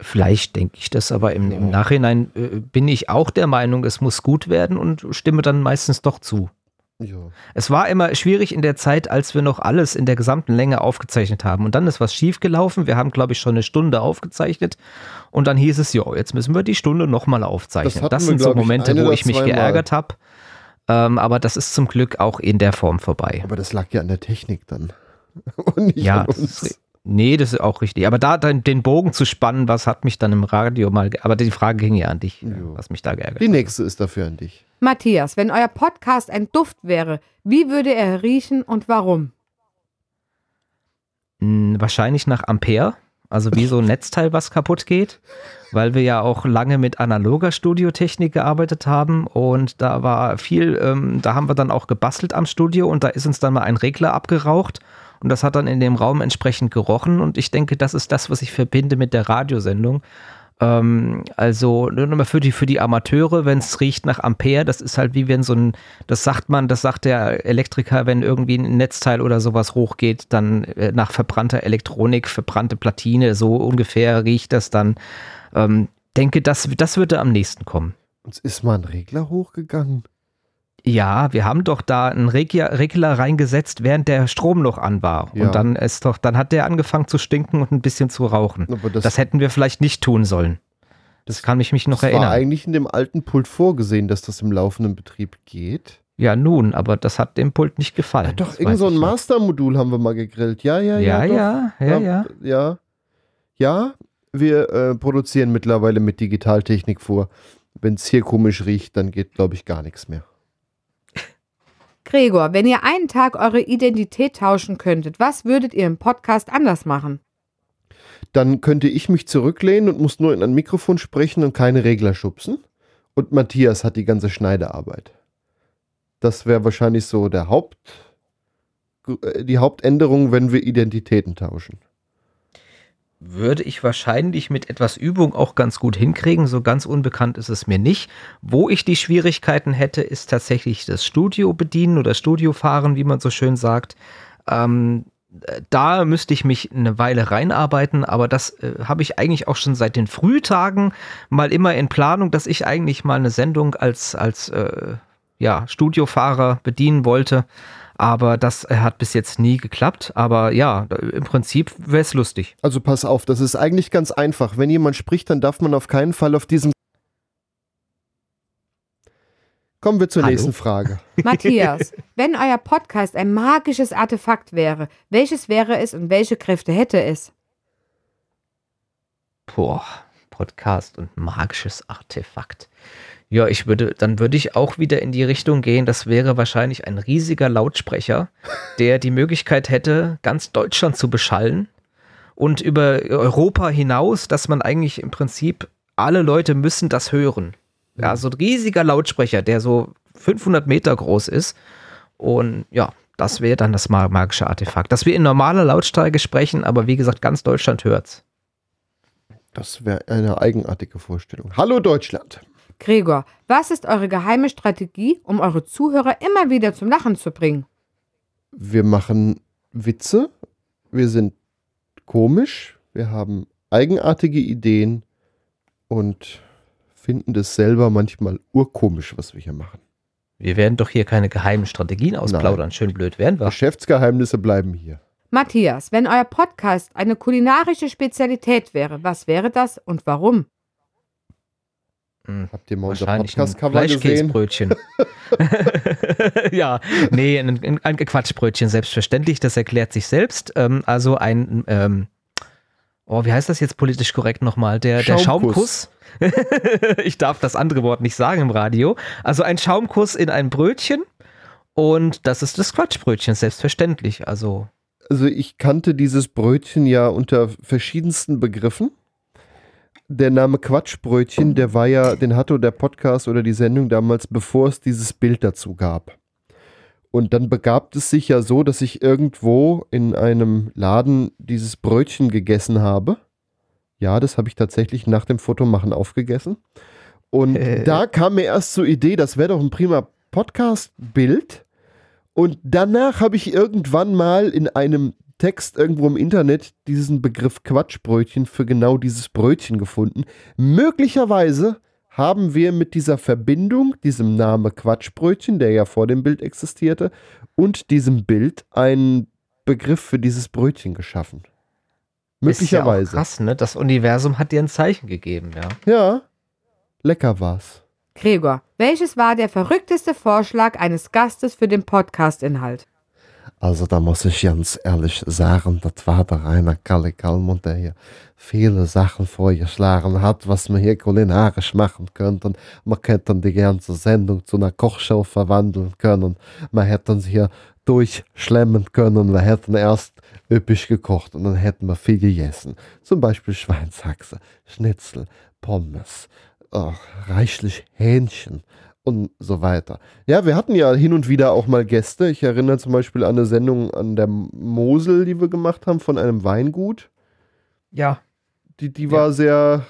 Vielleicht denke ich das, aber im, im Nachhinein äh, bin ich auch der Meinung, es muss gut werden und stimme dann meistens doch zu. Ja. Es war immer schwierig in der Zeit, als wir noch alles in der gesamten Länge aufgezeichnet haben. Und dann ist was schiefgelaufen. Wir haben, glaube ich, schon eine Stunde aufgezeichnet. Und dann hieß es, ja, jetzt müssen wir die Stunde nochmal aufzeichnen. Das, wir, sind so ich, Momente, ein wo ich mich geärgert habe. Ähm, aber das ist zum Glück auch in der Form vorbei. Aber das lag ja an der Technik dann. Und nicht Ja, an das uns. ist, nee, das ist auch richtig. Aber da dann den Bogen zu spannen, was hat mich dann im Radio mal. Aber die Frage ging ja an dich, Jo. was mich da geärgert Die hat. nächste ist dafür an dich. Matthias, wenn euer Podcast ein Duft wäre, wie würde er riechen und warum? Hm, Wahrscheinlich nach Ampere, also wie so ein Netzteil, was kaputt geht, weil wir ja auch lange mit analoger Studiotechnik gearbeitet haben und da war viel, ähm, da haben wir dann auch gebastelt am Studio und da ist uns dann mal ein Regler abgeraucht und das hat dann in dem Raum entsprechend gerochen und ich denke, das ist das, was ich verbinde mit der Radiosendung. Ähm, also nur noch mal für die, für die Amateure, wenn es riecht nach Ampere, das ist halt wie wenn so ein, das sagt man, das sagt der Elektriker, wenn irgendwie ein Netzteil oder sowas hochgeht, dann äh, nach verbrannter Elektronik, verbrannte Platine, so ungefähr riecht das dann. Ähm, denke, das, das würde am nächsten kommen. Uns ist mal ein Regler hochgegangen. Ja, wir haben doch da einen Regler, reingesetzt, während der Strom noch an war. Ja. Und dann ist doch, dann hat der angefangen zu stinken und ein bisschen zu rauchen. Aber das, Das hätten wir vielleicht nicht tun sollen. Das kann ich mich noch das war erinnern. eigentlich in dem alten Pult vorgesehen, dass das im laufenden Betrieb geht. Ja, nun, aber das hat dem Pult nicht gefallen. Ja, doch, Das irgend so ein. Master-Modul haben wir mal gegrillt. Ja, ja, ja. Ja, ja, ja, ja. Ja, ja wir äh, produzieren mittlerweile mit Digitaltechnik vor. Wenn es hier komisch riecht, dann geht, glaube ich, gar nichts mehr. Gregor, wenn ihr einen Tag eure Identität tauschen könntet, was würdet ihr im Podcast anders machen? Dann könnte ich mich zurücklehnen und muss nur in ein Mikrofon sprechen und keine Regler schubsen. Und Matthias hat die ganze Schneidearbeit. Das wäre wahrscheinlich so der Haupt, äh, die Hauptänderung, wenn wir Identitäten tauschen. Würde ich wahrscheinlich mit etwas Übung auch ganz gut hinkriegen. So ganz unbekannt ist es mir nicht. Wo ich die Schwierigkeiten hätte, ist tatsächlich das Studio bedienen oder Studio fahren, wie man so schön sagt. Ähm, da müsste ich mich eine Weile reinarbeiten, aber das äh, habe ich eigentlich auch schon seit den Frühtagen mal immer in Planung, dass ich eigentlich mal eine Sendung als, als äh, ja, Studiofahrer bedienen wollte. Aber das äh, hat bis jetzt nie geklappt. Aber ja, im Prinzip wäre es lustig. Also pass auf, das ist eigentlich ganz einfach. Wenn jemand spricht, dann darf man auf keinen Fall auf diesem. Kommen wir zur Hallo? nächsten Frage. Matthias, wenn euer Podcast ein magisches Artefakt wäre, welches wäre es und welche Kräfte hätte es? Boah, Podcast und magisches Artefakt. Ja, ich würde, dann würde ich auch wieder in die Richtung gehen. Das wäre wahrscheinlich ein riesiger Lautsprecher, der die Möglichkeit hätte, ganz Deutschland zu beschallen und über Europa hinaus, dass man eigentlich im Prinzip alle Leute müssen das hören. Ja, so ein riesiger Lautsprecher, der so 500 Meter groß ist. Und ja, das wäre dann das ma- magische Artefakt. Dass wir in normaler Lautstärke sprechen, aber wie gesagt, ganz Deutschland hört's. Das wäre eine eigenartige Vorstellung. Hallo Deutschland. Gregor, was ist eure geheime Strategie, um eure Zuhörer immer wieder zum Lachen zu bringen? Wir machen Witze. Wir sind komisch. Wir haben eigenartige Ideen und finden das selber manchmal urkomisch, was wir hier machen. Wir werden doch hier keine geheimen Strategien ausplaudern. Schön blöd werden wir. Geschäftsgeheimnisse bleiben hier. Matthias, wenn euer Podcast eine kulinarische Spezialität wäre, was wäre das und warum? Hm, Habt ihr mal unser Podcast-Cover gesehen? Fleischkäsebrötchen. ja, nee, ein, ein, Quatschbrötchen, selbstverständlich, das erklärt sich selbst. Ähm, also ein, ähm, oh, wie heißt das jetzt politisch korrekt nochmal? Der, der Schaumkuss. Schaumkuss. ich darf das andere Wort nicht sagen im Radio. Also ein Schaumkuss in ein Brötchen und das ist das Quatschbrötchen, selbstverständlich. Also Also ich kannte dieses Brötchen ja unter verschiedensten Begriffen. Der Name Quatschbrötchen, der war ja, den hatte der Podcast oder die Sendung damals, bevor es dieses Bild dazu gab. Und dann begab es sich ja so, dass ich irgendwo in einem Laden dieses Brötchen gegessen habe. Ja, das habe ich tatsächlich nach dem Fotomachen aufgegessen. Und Äh. da kam mir erst zur Idee, das wäre doch ein prima Podcast-Bild. Und danach habe ich irgendwann mal in einem Text irgendwo im Internet diesen Begriff Quatschbrötchen für genau dieses Brötchen gefunden. Möglicherweise haben wir mit dieser Verbindung, diesem Name Quatschbrötchen, der ja vor dem Bild existierte, und diesem Bild einen Begriff für dieses Brötchen geschaffen. ist ja auch Möglicherweise. krass, ne? Das Universum hat dir ein Zeichen gegeben, ja. Ja, lecker war's. Gregor, welches war der verrückteste Vorschlag eines Gastes für den Podcast-Inhalt? Also da muss ich ganz ehrlich sagen, das war der Rainer Kalle Kalmund, der hier viele Sachen vorgeschlagen hat, was wir hier kulinarisch machen könnten. Man könnte die ganze Sendung zu einer Kochshow verwandeln können. Man hätte uns hier durchschlemmen können. Wir hätten erst üppig gekocht und dann hätten wir viel gegessen. Zum Beispiel Schweinshaxe, Schnitzel, Pommes, oh, reichlich Hähnchen und so weiter. Ja, wir hatten ja hin und wieder auch mal Gäste. Ich erinnere zum Beispiel an eine Sendung an der Mosel, die wir gemacht haben von einem Weingut. Ja. Die, die war sehr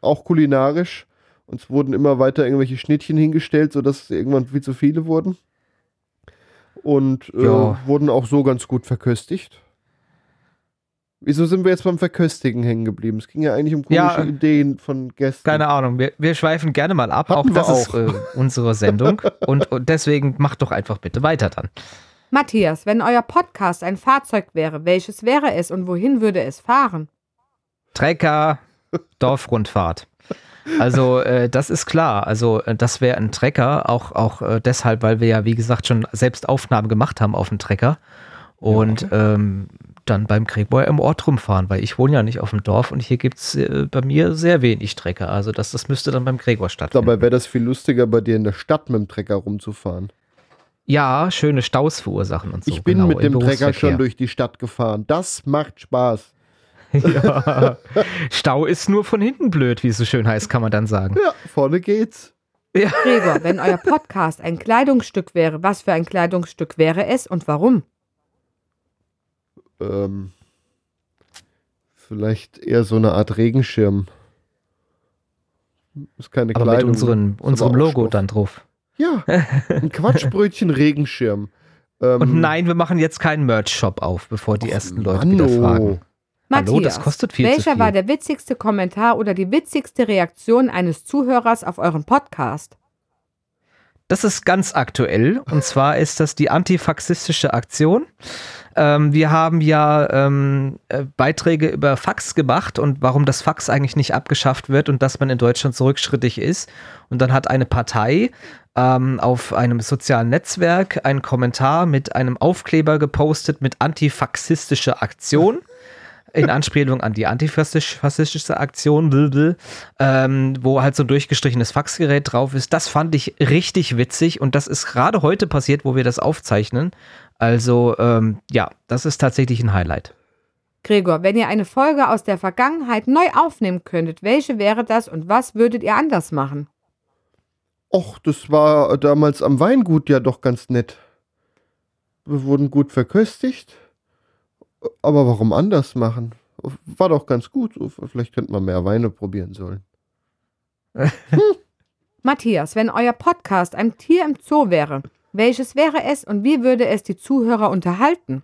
auch kulinarisch. Uns wurden immer weiter irgendwelche Schnittchen hingestellt, sodass irgendwann viel zu viele wurden. Und äh, Ja. wurden auch so ganz gut verköstigt. Wieso sind wir jetzt beim Verköstigen hängen geblieben? Es ging ja eigentlich um komische Ja, Ideen von Gästen. Keine Ahnung, wir, wir schweifen gerne mal ab. Hatten auch das ist auch. äh, unsere Sendung. und, und deswegen macht doch einfach bitte weiter dann. Matthias, wenn euer Podcast ein Fahrzeug wäre, welches wäre es und wohin würde es fahren? Trecker, Dorfrundfahrt. Also äh, das ist klar. Also äh, das wäre ein Trecker, auch, auch äh, deshalb, weil wir ja, wie gesagt, schon selbst Aufnahmen gemacht haben auf dem Trecker. Und ähm, dann beim Gregor im Ort rumfahren, weil ich wohne ja nicht auf dem Dorf und hier gibt es äh, bei mir sehr wenig Trecker. Also das, das müsste dann beim Gregor stattfinden. Dabei wäre das viel lustiger, bei dir in der Stadt mit dem Trecker rumzufahren. ja, schöne Staus verursachen und so. ich bin genau, mit dem Trecker schon durch die Stadt gefahren. Das macht Spaß. Ja. Stau ist nur von hinten blöd, wie es so schön heißt, kann man dann sagen. Ja, vorne geht's. Gregor, wenn euer Podcast ein Kleidungsstück wäre, was für ein Kleidungsstück wäre es und warum? Ähm, vielleicht eher so eine Art Regenschirm. Ist keine Aber Kleidung. mit unseren, unserem Logo Stoff. dann drauf. Ja, ein Quatschbrötchen Regenschirm. Ähm, Und nein, wir machen jetzt keinen Merch-Shop auf, bevor die ersten Leute Mann, wieder oh. fragen. Matthias, Hallo, das kostet viel zu welcher viel. war der witzigste Kommentar oder die witzigste Reaktion eines Zuhörers auf euren Podcast? Das ist ganz aktuell. Und zwar ist das die antifaxistische Aktion. Ähm, wir haben ja ähm, äh, Beiträge über Fax gemacht und warum das Fax eigentlich nicht abgeschafft wird und dass man in Deutschland so ist. Und dann hat eine Partei ähm, auf einem sozialen Netzwerk einen Kommentar mit einem Aufkleber gepostet mit antifaxistische Aktion. In Anspielung an die antifaschistische Aktion, blablabla, ähm, wo halt so ein durchgestrichenes Faxgerät drauf ist. Das fand ich richtig witzig und das ist gerade heute passiert, wo wir das aufzeichnen. Also ähm, ja, das ist tatsächlich ein Highlight. Gregor, wenn ihr eine Folge aus der Vergangenheit neu aufnehmen könntet, welche wäre das und was würdet ihr anders machen? Och, das war damals am Weingut ja doch ganz nett. Wir wurden gut verköstigt. Aber warum anders machen? War doch ganz gut. Vielleicht könnte man mehr Weine probieren sollen. Matthias, wenn euer Podcast ein Tier im Zoo wäre, welches wäre es und wie würde es die Zuhörer unterhalten?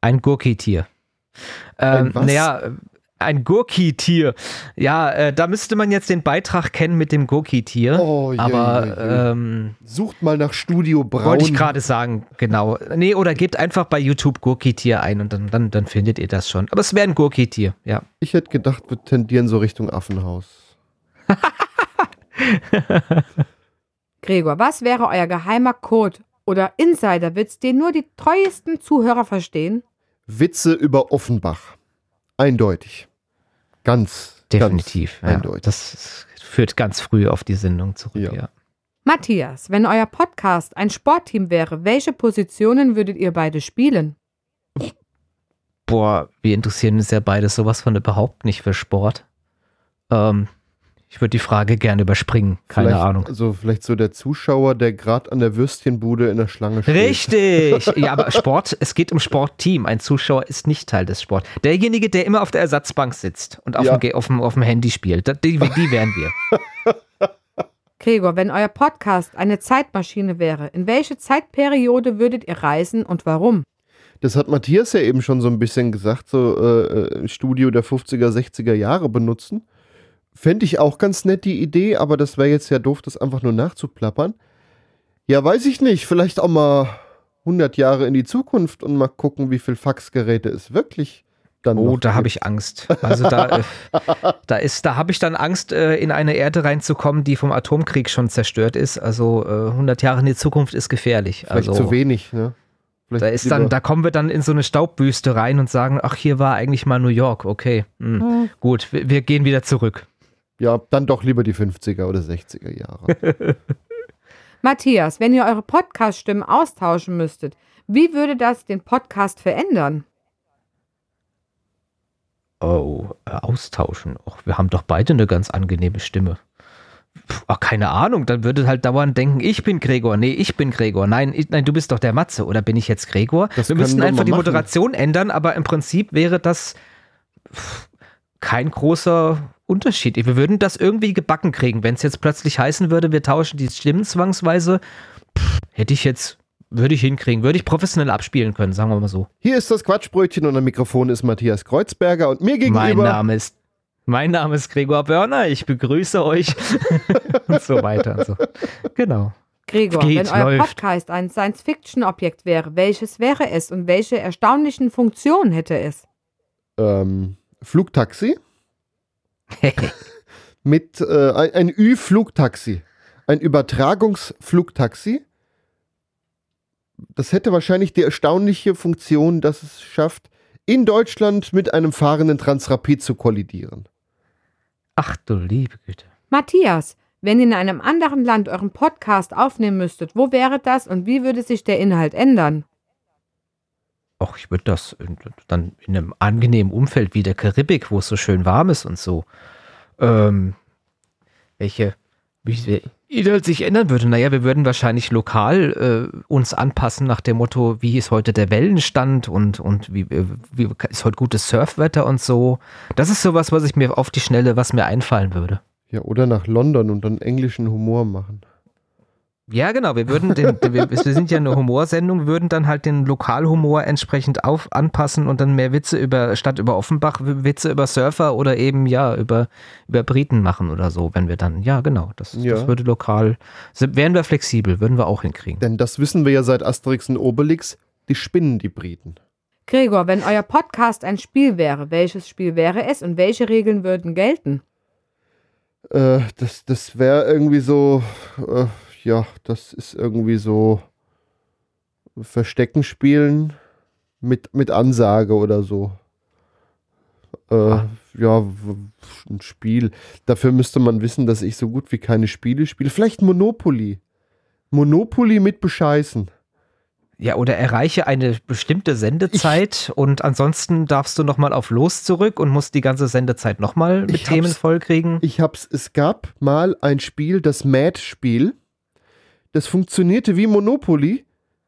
Ein Gurkitier. Ähm, was? naja, Ein Gurki-Tier. Ja, äh, da müsste man jetzt den Beitrag kennen mit dem Gurki-Tier. Oh, je, aber je, je. ähm, Sucht mal nach Studio Braun. wollte ich gerade sagen, genau. Nee, oder gebt einfach bei YouTube Gurki-Tier ein und dann, dann, dann findet ihr das schon. Aber es wäre ein Gurki-Tier, ja. Ich hätte gedacht, wir tendieren so Richtung Affenhaus. Gregor, was wäre euer geheimer Code oder Insiderwitz, den nur die treuesten Zuhörer verstehen? Witze über Offenbach. Eindeutig. Ganz, Definitiv. ganz Ja. eindeutig. Das führt ganz früh auf die Sendung zurück, Ja. ja. Matthias, wenn euer Podcast ein Sportteam wäre, welche Positionen würdet ihr beide spielen? Boah, wir interessieren uns ja beide sowas von überhaupt nicht für Sport. Ähm, ich würde die Frage gerne überspringen. Keine vielleicht, Ahnung. Also vielleicht so der Zuschauer, der gerade an der Würstchenbude in der Schlange steht. Richtig. Ja, aber Sport, es geht um Sportteam. Ein Zuschauer ist nicht Teil des Sports. Derjenige, der immer auf der Ersatzbank sitzt und auf, Ja. dem, auf, dem, auf dem Handy spielt, die, die wären wir. Gregor, wenn euer Podcast eine Zeitmaschine wäre, in welche Zeitperiode würdet ihr reisen und warum? Das hat Matthias ja eben schon so ein bisschen gesagt, so äh, äh, Studio der 50er, 60er Jahre benutzen. Fände ich auch ganz nett die Idee, aber das wäre jetzt ja doof, das einfach nur nachzuplappern. Ja, weiß ich nicht. Vielleicht auch mal 100 Jahre in die Zukunft und mal gucken, wie viel Faxgeräte es wirklich dann Oh, da habe ich Angst. Also da, äh, da ist, da habe ich dann Angst, äh, in eine Erde reinzukommen, die vom Atomkrieg schon zerstört ist. Also äh, 100 Jahre in die Zukunft ist gefährlich. Vielleicht also zu wenig, ne? Vielleicht da ist dann, da kommen wir dann in so eine Staubwüste rein und sagen, ach, hier war eigentlich mal New York. Okay, hm. gut, wir, wir gehen wieder zurück. Ja, dann doch lieber die 50er oder 60er Jahre. Matthias, wenn ihr eure Podcast-Stimmen austauschen müsstet, wie würde das den Podcast verändern? Oh, äh, austauschen. Och, wir haben doch beide eine ganz angenehme Stimme. Puh, ach, keine Ahnung, dann würde halt dauernd denken, ich bin Gregor. Nee, ich bin Gregor. Nein, ich, nein, du bist doch der Matze. Oder bin ich jetzt Gregor? Das wir müssten einfach die machen. Moderation ändern, aber im Prinzip wäre das pff, kein großer Unterschied. Wir würden das irgendwie gebacken kriegen. Wenn es jetzt plötzlich heißen würde, wir tauschen die Stimmen zwangsweise, pff, hätte ich jetzt, würde ich hinkriegen, würde ich professionell abspielen können, sagen wir mal so. Hier ist das Quatschbrötchen und am Mikrofon ist Matthias Kreuzberger und mir gegenüber. Mein Name ist mein Name ist Gregor Börner, ich begrüße euch und so weiter und so. Genau. Gregor, Geht, wenn euer läuft. Podcast ein Science-Fiction-Objekt wäre, welches wäre es und welche erstaunlichen Funktionen hätte es? ähm, Flugtaxi mit äh, ein, ein Ü-Flugtaxi. Ein Übertragungsflugtaxi. Das hätte wahrscheinlich die erstaunliche Funktion, dass es schafft, in Deutschland mit einem fahrenden Transrapid zu kollidieren. Ach du liebe Güte. Matthias, wenn ihr in einem anderen Land euren Podcast aufnehmen müsstet, wo wäre das und wie würde sich der Inhalt ändern? Och, ich würde das in, dann in einem angenehmen Umfeld wie der Karibik, wo es so schön warm ist und so. Ähm, welche, wie sich ändern würde? Naja, wir würden wahrscheinlich lokal äh, uns anpassen nach dem Motto, wie ist heute der Wellenstand und, und wie, äh, wie ist heute gutes Surfwetter und so. Das ist sowas, was ich mir auf die Schnelle, was mir einfallen würde. Ja, oder nach London und dann englischen Humor machen. Ja, genau. Wir würden den, wir, wir sind ja eine Humorsendung, würden dann halt den Lokalhumor entsprechend auf anpassen und dann mehr Witze über statt über Offenbach Witze über Surfer oder eben ja über über Briten machen oder so, wenn wir dann ja genau, das, Ja. das würde lokal wären wir flexibel, würden wir auch hinkriegen. Denn das wissen wir ja seit Asterix und Obelix, die spinnen die Briten. Gregor, wenn euer Podcast ein Spiel wäre, welches Spiel wäre es und welche Regeln würden gelten? Äh, das das wäre irgendwie so, äh, ja, das ist irgendwie so Verstecken spielen mit, mit Ansage oder so. Äh, Ah. Ja, ein Spiel. Dafür müsste man wissen, dass ich so gut wie keine Spiele spiele. Vielleicht Monopoly. Monopoly mit Bescheißen. Ja, oder erreiche eine bestimmte Sendezeit und ansonsten darfst du nochmal auf Los zurück und musst die ganze Sendezeit nochmal mit Ich Themen vollkriegen. Ich hab's, es gab mal ein Spiel, das Mad-Spiel. Das funktionierte wie Monopoly,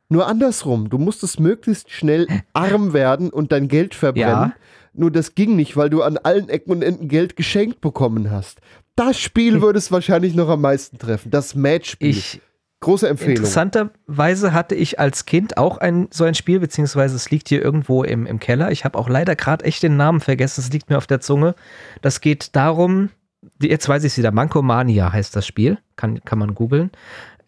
nur andersrum. Du musstest möglichst schnell arm werden und dein Geld verbrennen. Ja. Nur das ging nicht, weil du an allen Ecken und Enden Geld geschenkt bekommen hast. Das Spiel würde es wahrscheinlich noch am meisten treffen. Das. Ich, Große Empfehlung. Interessanterweise hatte ich als Kind auch ein, so ein Spiel, beziehungsweise es liegt hier irgendwo im, im Keller. Ich habe auch leider gerade echt den Namen vergessen, es liegt mir auf der Zunge. Das geht darum, jetzt weiß ich es wieder, Mankomania heißt das Spiel, kann, kann man googeln.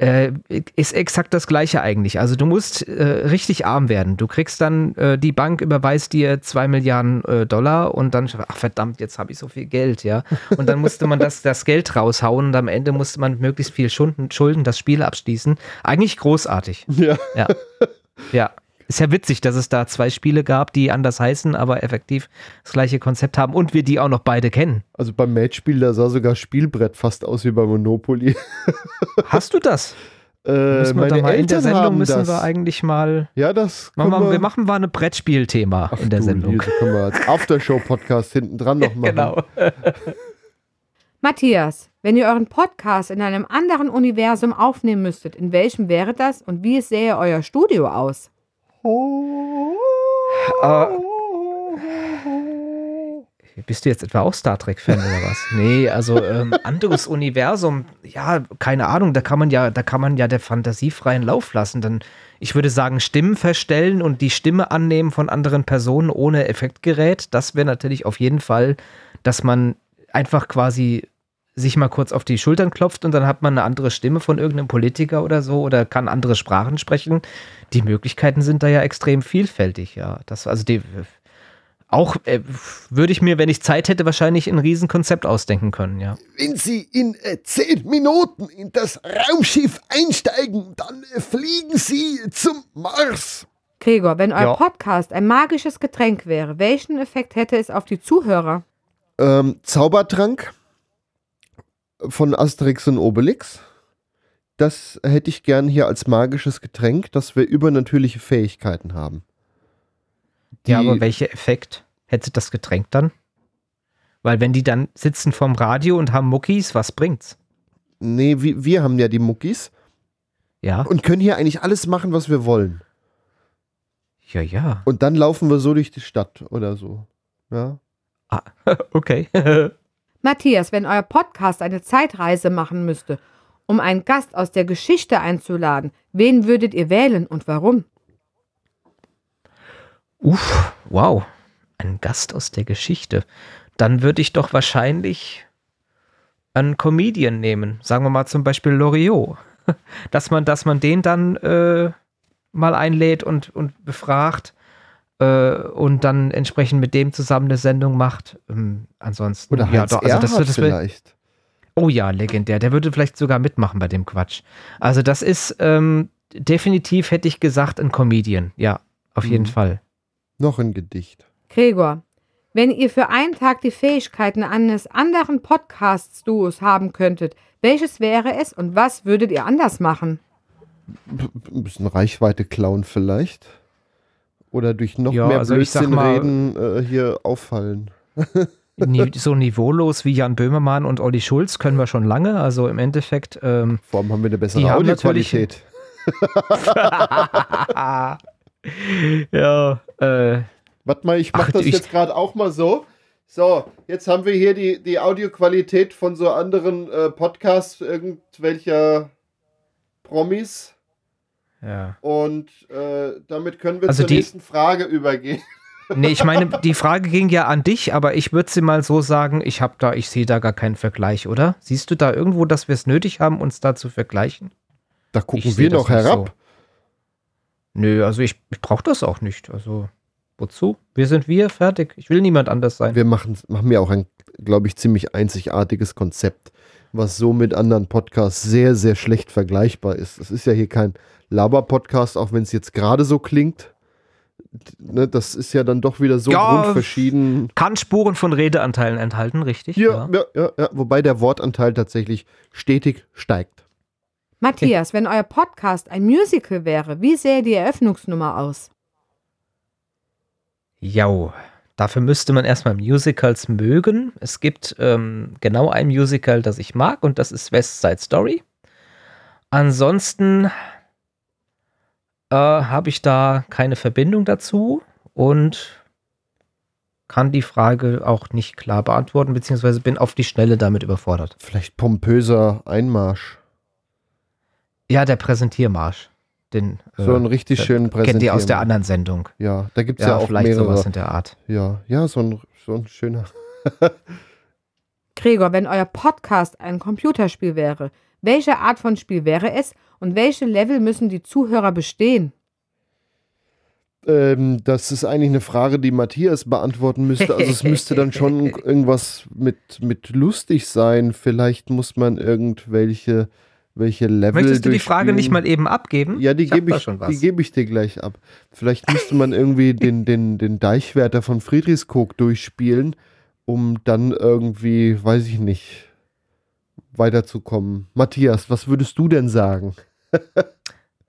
Äh, ist exakt das gleiche eigentlich. Also du musst äh, richtig arm werden. Du kriegst dann, äh, die Bank überweist dir zwei Milliarden äh, Dollar und dann, ach verdammt, jetzt habe ich so viel Geld, ja. Und dann musste man das, das Geld raushauen und am Ende musste man möglichst viel Schulden, Schulden das Spiel abschließen. Eigentlich großartig. Ja. Ja. Ja. Ist ja witzig, dass es da zwei Spiele gab, die anders heißen, aber effektiv das gleiche Konzept haben und wir die auch noch beide kennen. Also beim Matchspiel, da sah sogar Spielbrett fast aus wie bei Monopoly. Hast du das? Äh, meine da mal in Eltern der Sendung haben müssen das. wir eigentlich mal. Ja, das Machen können wir, wir machen mal ein Brettspiel-Thema in der du, Sendung. Liese, können wir als Aftershow-Podcast hinten dran noch machen. Genau. Matthias, wenn ihr euren Podcast in einem anderen Universum aufnehmen müsstet, in welchem wäre das und wie sähe euer Studio aus? Äh, bist du jetzt etwa auch Star Trek-Fan oder was? Nee, also ähm, anderes Universum, ja, keine Ahnung, da kann man ja, da kann man ja der Fantasie freien Lauf lassen. Dann, ich würde sagen, Stimmen verstellen und die Stimme annehmen von anderen Personen ohne Effektgerät. Das wäre natürlich auf jeden Fall, dass man einfach quasi sich mal kurz auf die Schultern klopft und dann hat man eine andere Stimme von irgendeinem Politiker oder so oder kann andere Sprachen sprechen. Die Möglichkeiten sind da ja extrem vielfältig, ja. Das, also die, auch äh, würde ich mir, wenn ich Zeit hätte, wahrscheinlich ein Riesenkonzept ausdenken können, ja. Wenn Sie in äh, zehn Minuten in das Raumschiff einsteigen, dann äh, fliegen Sie zum Mars. Gregor, wenn euer Ja. Podcast ein magisches Getränk wäre, welchen Effekt hätte es auf die Zuhörer? Ähm, Zaubertrank von Asterix und Obelix. Das hätte ich gern hier als magisches Getränk, dass wir übernatürliche Fähigkeiten haben. Ja, Die- aber welcher Effekt hätte das Getränk dann? Weil wenn die dann sitzen vorm Radio und haben Muckis, was bringt's? Nee, wir, wir haben ja die Muckis Ja, und können hier eigentlich alles machen, was wir wollen. ja, ja. Und dann laufen wir so durch die Stadt oder so. Ja. Okay. Matthias, wenn euer Podcast eine Zeitreise machen müsste, um einen Gast aus der Geschichte einzuladen, wen würdet ihr wählen und warum? Uff, wow. Ein Gast aus der Geschichte. Dann würde ich doch wahrscheinlich einen Comedian nehmen. Sagen wir mal zum Beispiel Loriot. Dass man, dass man den dann äh, mal einlädt und, und befragt äh, und dann entsprechend mit dem zusammen eine Sendung macht. Ähm, ansonsten, Oder ja, doch, also das, wär- vielleicht. Oh ja, legendär. Der würde vielleicht sogar mitmachen bei dem Quatsch. Also das ist ähm, definitiv, hätte ich gesagt, ein Comedian. Ja, auf jeden Mhm. Fall. Noch ein Gedicht. Gregor, wenn ihr für einen Tag die Fähigkeiten eines anderen Podcast-Duos haben könntet, welches wäre es und was würdet ihr anders machen? Ein bisschen Reichweite klauen vielleicht. Oder durch noch Ja, mehr also Blödsinn mal- reden äh, hier auffallen. So niveaulos wie Jan Böhmermann und Olli Schulz können wir schon lange. Also im Endeffekt, ähm, Vor allem haben wir eine bessere Audioqualität. ja, äh, Warte mal, ich mache Ach, das ich- jetzt gerade auch mal so. So, jetzt haben wir hier die, die Audioqualität von so anderen äh, Podcasts irgendwelcher Promis. Ja. Und äh, damit können wir Also zur die- nächsten Frage übergehen. Nee, ich meine, die Frage ging ja an dich, aber ich würde sie mal so sagen, ich habe da, ich sehe da gar keinen Vergleich, oder? Siehst du da irgendwo, dass wir es nötig haben, uns da zu vergleichen? Da Ich gucken seh wir das noch nicht herab. so. Nö, also ich, ich brauche das auch nicht. Also, wozu? Wir sind wir, fertig. Ich will niemand anders sein. Wir machen, machen ja auch ein, glaube ich, ziemlich einzigartiges Konzept, was so mit anderen Podcasts sehr, sehr schlecht vergleichbar ist. Es ist ja hier kein Laber-Podcast, auch wenn es jetzt gerade so klingt. Ne, das ist ja dann doch wieder so Ja, grundverschieden. Kann Spuren von Redeanteilen enthalten, richtig? Ja, ja, ja, ja, wobei der Wortanteil tatsächlich stetig steigt. Matthias, wenn euer Podcast ein Musical wäre, wie sähe die Eröffnungsnummer aus? Jau. Dafür müsste man erstmal Musicals mögen. Es gibt ähm, genau ein Musical, das ich mag, und das ist West Side Story. Ansonsten äh, habe ich da keine Verbindung dazu und kann die Frage auch nicht klar beantworten, beziehungsweise bin auf die Schnelle damit überfordert. Vielleicht pompöser Einmarsch. Ja, der Präsentiermarsch. Den, So einen äh, richtig äh, schönen Kennt ihr aus der Präsentiermarsch. anderen Sendung? Ja, da gibt es ja, Ja, auch vielleicht mehrere. sowas in der Art. Ja, ja, so ein, so ein schöner. Gregor, wenn euer Podcast ein Computerspiel wäre, welche Art von Spiel wäre es und welche Level müssen die Zuhörer bestehen? Ähm, das ist eigentlich eine Frage, die Matthias beantworten müsste. Also es müsste dann schon irgendwas mit, mit lustig sein. Vielleicht muss man irgendwelche welche Level Möchtest du die Frage nicht mal eben abgeben? Ja, die gebe ich, schon was. die gebe ich dir gleich ab. Vielleicht müsste man irgendwie den, den, den Deichwärter von Friedrichskoog durchspielen, um dann irgendwie, weiß ich nicht, weiterzukommen. Matthias, was würdest du denn sagen?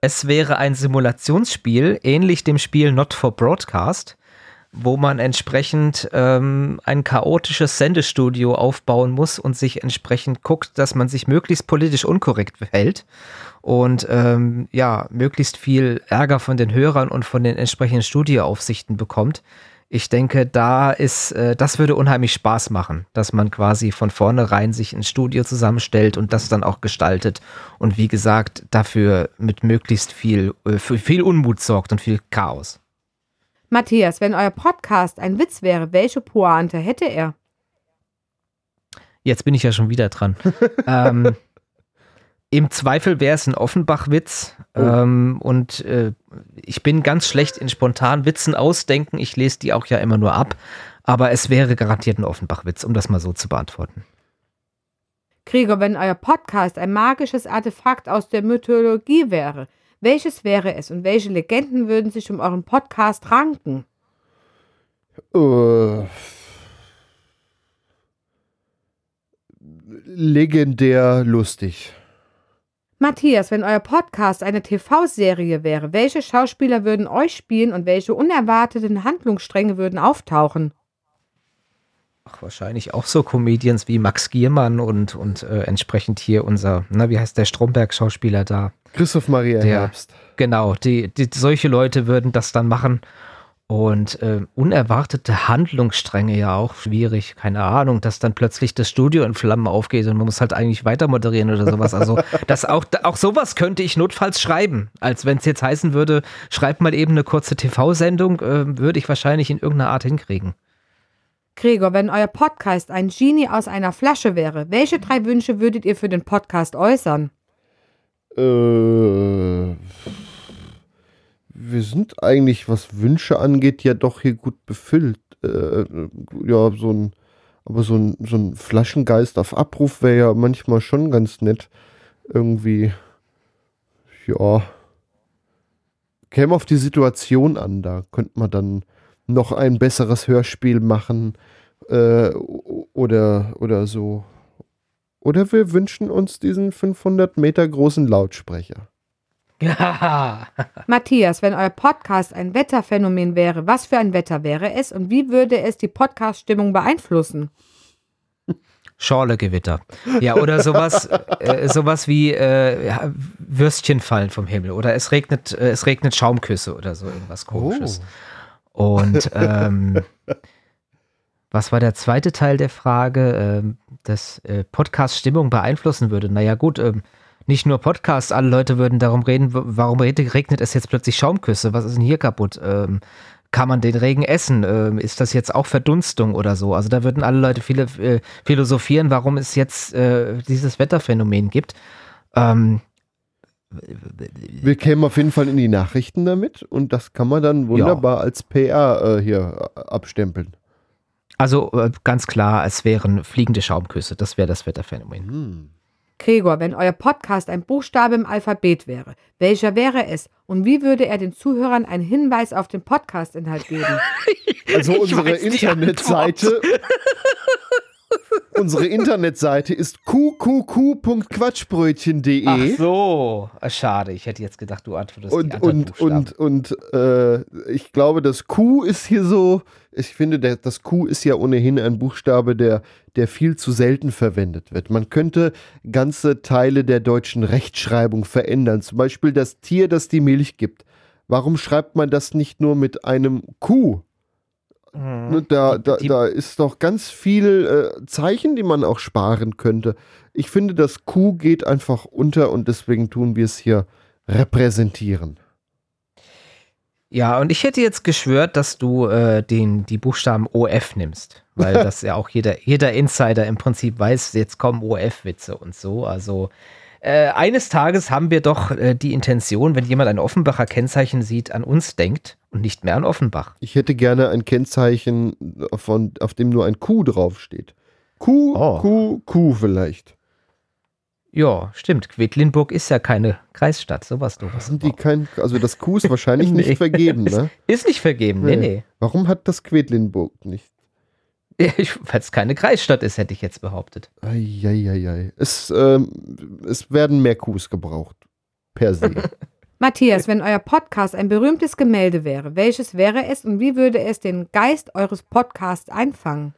Es wäre ein Simulationsspiel, ähnlich dem Spiel Not for Broadcast, wo man entsprechend ähm, ein chaotisches Sendestudio aufbauen muss und sich entsprechend guckt, dass man sich möglichst politisch unkorrekt verhält und ähm, ja, möglichst viel Ärger von den Hörern und von den entsprechenden Studioaufsichten bekommt. Ich denke, da ist, äh, das würde unheimlich Spaß machen, dass man quasi von vornherein sich ein Studio zusammenstellt und das dann auch gestaltet und wie gesagt, dafür mit möglichst viel, äh, für viel Unmut sorgt und viel Chaos. Matthias, wenn euer Podcast ein Witz wäre, welche Pointe hätte er? Jetzt bin ich ja schon wieder dran. ähm, Im Zweifel wäre es ein Offenbach-Witz. Ähm, und äh, ich bin ganz schlecht in spontanen Witzen ausdenken. Ich lese die auch ja immer nur ab. Aber es wäre garantiert ein Offenbach-Witz, um das mal so zu beantworten. Gregor, wenn euer Podcast ein magisches Artefakt aus der Mythologie wäre, welches wäre es und welche Legenden würden sich um euren Podcast ranken? Äh, legendär lustig. Matthias, wenn euer Podcast eine TV-Serie wäre, welche Schauspieler würden euch spielen und welche unerwarteten Handlungsstränge würden auftauchen? Ach, wahrscheinlich auch so Comedians wie Max Giermann und, und äh, entsprechend hier unser, na, wie heißt der Stromberg-Schauspieler da? Christoph Maria Der- Herbst. Genau, die, die, solche Leute würden das dann machen. Und äh, unerwartete Handlungsstränge ja auch schwierig. Keine Ahnung, dass dann plötzlich das Studio in Flammen aufgeht und man muss halt eigentlich weiter moderieren oder sowas. Also das auch, auch sowas könnte ich notfalls schreiben. Als wenn es jetzt heißen würde, schreibt mal eben eine kurze TV-Sendung, äh, würde ich wahrscheinlich in irgendeiner Art hinkriegen. Gregor, wenn euer Podcast ein Genie aus einer Flasche wäre, welche drei Wünsche würdet ihr für den Podcast äußern? Äh, wir sind eigentlich, was Wünsche angeht, ja doch hier gut befüllt. Äh, ja, so ein, aber so ein, so ein Flaschengeist auf Abruf wäre ja manchmal schon ganz nett. Irgendwie, ja, käme auf die Situation an. Da könnte man dann noch ein besseres Hörspiel machen äh, oder, oder so. Oder wir wünschen uns diesen 500 Meter großen Lautsprecher. Ja. Matthias, wenn euer Podcast ein Wetterphänomen wäre, was für ein Wetter wäre es und wie würde es die Podcast-Stimmung beeinflussen? Schorlegewitter. Ja, oder sowas, äh, sowas wie äh, ja, Würstchen fallen vom Himmel oder es regnet, äh, es regnet Schaumküsse oder so irgendwas komisches. Und ähm, was war der zweite Teil der Frage, ähm, dass äh, Podcast Stimmung beeinflussen würde? Naja, gut, ähm, nicht nur Podcast, alle Leute würden darum reden, warum re- regnet es jetzt plötzlich Schaumküsse? Was ist denn hier kaputt? Ähm, kann man den Regen essen? Ähm, ist das jetzt auch Verdunstung oder so? Also da würden alle Leute viele äh, philosophieren, warum es jetzt äh, dieses Wetterphänomen gibt. Ähm, Wir kämen auf jeden Fall in die Nachrichten damit und das kann man dann wunderbar als PR äh, hier äh, abstempeln. also äh, ganz klar, es wären fliegende Schaumküsse. Das wäre das Wetterphänomen. Hm. Gregor, wenn euer Podcast ein Buchstabe im Alphabet wäre, welcher wäre es und wie würde er den Zuhörern einen Hinweis auf den Podcast-Inhalt geben? Also Ich unsere die Internetseite. unsere Internetseite ist qqq.quatschbrötchen.de. Ach so, Ah, schade. Ich hätte jetzt gedacht, du antwortest die Und, anderen und, Buchstaben. und, und äh, ich glaube, das Q ist hier so, ich finde, der, das Q ist ja ohnehin ein Buchstabe, der, der viel zu selten verwendet wird. Man könnte ganze Teile der deutschen Rechtschreibung verändern. Zum Beispiel das Tier, das die Milch gibt. Warum schreibt man das nicht nur mit einem Q? ne, da, da, da ist doch ganz viel äh, Zeichen, die man auch sparen könnte. Ich finde, das Q geht einfach unter und deswegen tun wir es hier repräsentieren. Ja, und ich hätte jetzt geschwört, dass du äh, den, die Buchstaben OF nimmst, weil das ja auch jeder, jeder Insider im Prinzip weiß, jetzt kommen OF-Witze und so. Also äh, eines Tages haben wir doch äh, die Intention, wenn jemand ein Offenbacher Kennzeichen sieht, an uns denkt und nicht mehr an Offenbach. Ich hätte gerne ein Kennzeichen, von, auf dem nur ein Q draufsteht. Q, Oh. Q, Q vielleicht. Ja, stimmt. Quedlinburg ist ja keine Kreisstadt, sowas doofes. Sind die kein, also das Q ist wahrscheinlich Nee. nicht vergeben, ne? Ist nicht vergeben, nee, Nee. nee. Warum hat das Quedlinburg nicht? Weil es keine Kreisstadt ist, hätte ich jetzt behauptet. Eieiei. Es, ähm, es werden mehr Qs gebraucht. Per se. Matthias, wenn euer Podcast ein berühmtes Gemälde wäre, welches wäre es und wie würde es den Geist eures Podcasts einfangen?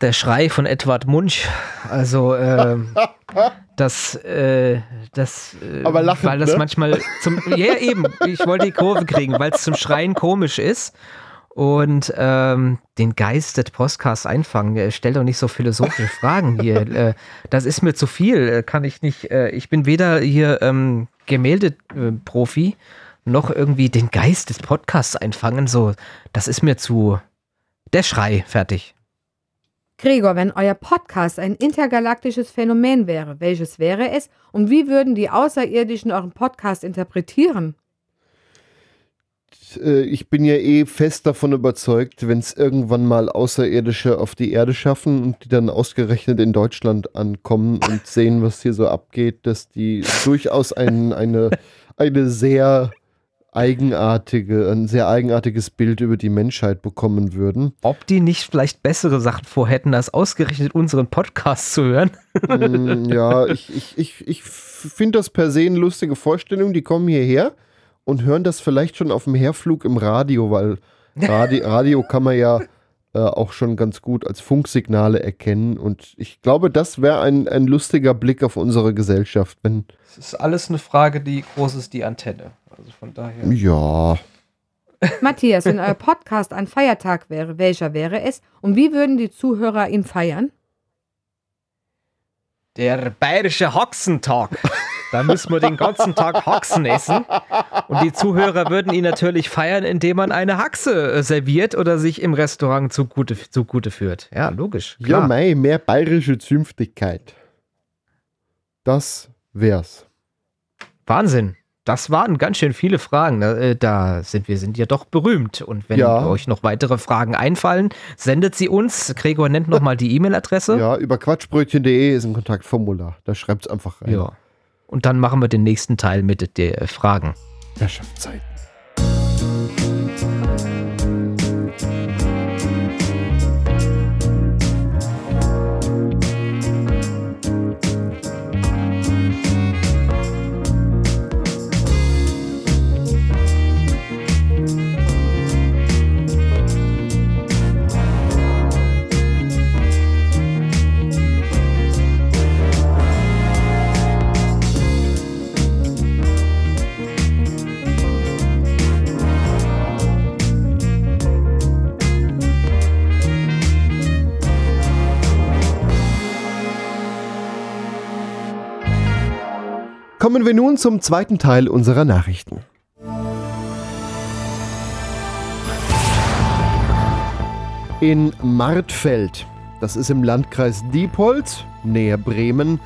Der Schrei von Edward Munch. Also, ähm, das, äh, das, äh, Aber lachend, weil das ne? manchmal zum, ja eben, ich wollte die Kurve kriegen, weil es zum Schreien komisch ist. Und ähm, den Geist des Podcasts einfangen. Äh, Stell doch nicht so philosophische Fragen hier. Äh, das ist mir zu viel. Äh, kann ich nicht. Äh, ich bin weder hier ähm, Gemälde-Profi noch irgendwie den Geist des Podcasts einfangen. So, das ist mir zu. Der Schrei, fertig. Gregor, wenn euer Podcast ein intergalaktisches Phänomen wäre, welches wäre es und wie würden die Außerirdischen euren Podcast interpretieren? äh, ich bin ja eh fest davon überzeugt, wenn es irgendwann mal Außerirdische auf die Erde schaffen und die dann ausgerechnet in Deutschland ankommen und sehen, was hier so abgeht, dass die durchaus ein, eine, eine sehr eigenartige, ein sehr eigenartiges Bild über die Menschheit bekommen würden. ob die nicht vielleicht bessere Sachen vorhätten, als ausgerechnet unseren Podcast zu hören. Mm, ja, ich, ich, ich, ich finde das per se eine lustige Vorstellung. Die kommen hierher und hören das vielleicht schon auf dem Herflug im Radio, weil Radi Radio kann man ja äh, auch schon ganz gut als Funksignale erkennen. Und ich glaube, das wäre ein, ein lustiger Blick auf unsere Gesellschaft, wenn. Es ist alles eine Frage, wie groß ist die Antenne. Also von daher. Ja. Matthias, wenn euer Podcast ein Feiertag wäre, welcher wäre es und wie würden die Zuhörer ihn feiern? Der bayerische Hoxentag. Da müssen wir den ganzen Tag Haxen essen. Und die Zuhörer würden ihn natürlich feiern, indem man eine Haxe äh, serviert oder sich im Restaurant zugute, zugute führt. Ja, logisch. Ja, Klar. mei, mehr bayerische Zünftigkeit. Das wär's. Wahnsinn. Das waren ganz schön viele Fragen. Da, äh, Da sind wir sind ja doch berühmt. Und wenn Ja. euch noch weitere Fragen einfallen, sendet sie uns. Gregor nennt nochmal die E-Mail-Adresse. Ja, über quatschbrötchen.de ist ein Kontaktformular. Da schreibt's einfach rein. Ja. Und dann machen wir den nächsten Teil mit den äh, Fragen. Herrschaftszeit. Kommen wir nun zum zweiten Teil unserer Nachrichten. In Martfeld, das ist im Landkreis Diepholz, näher Bremen,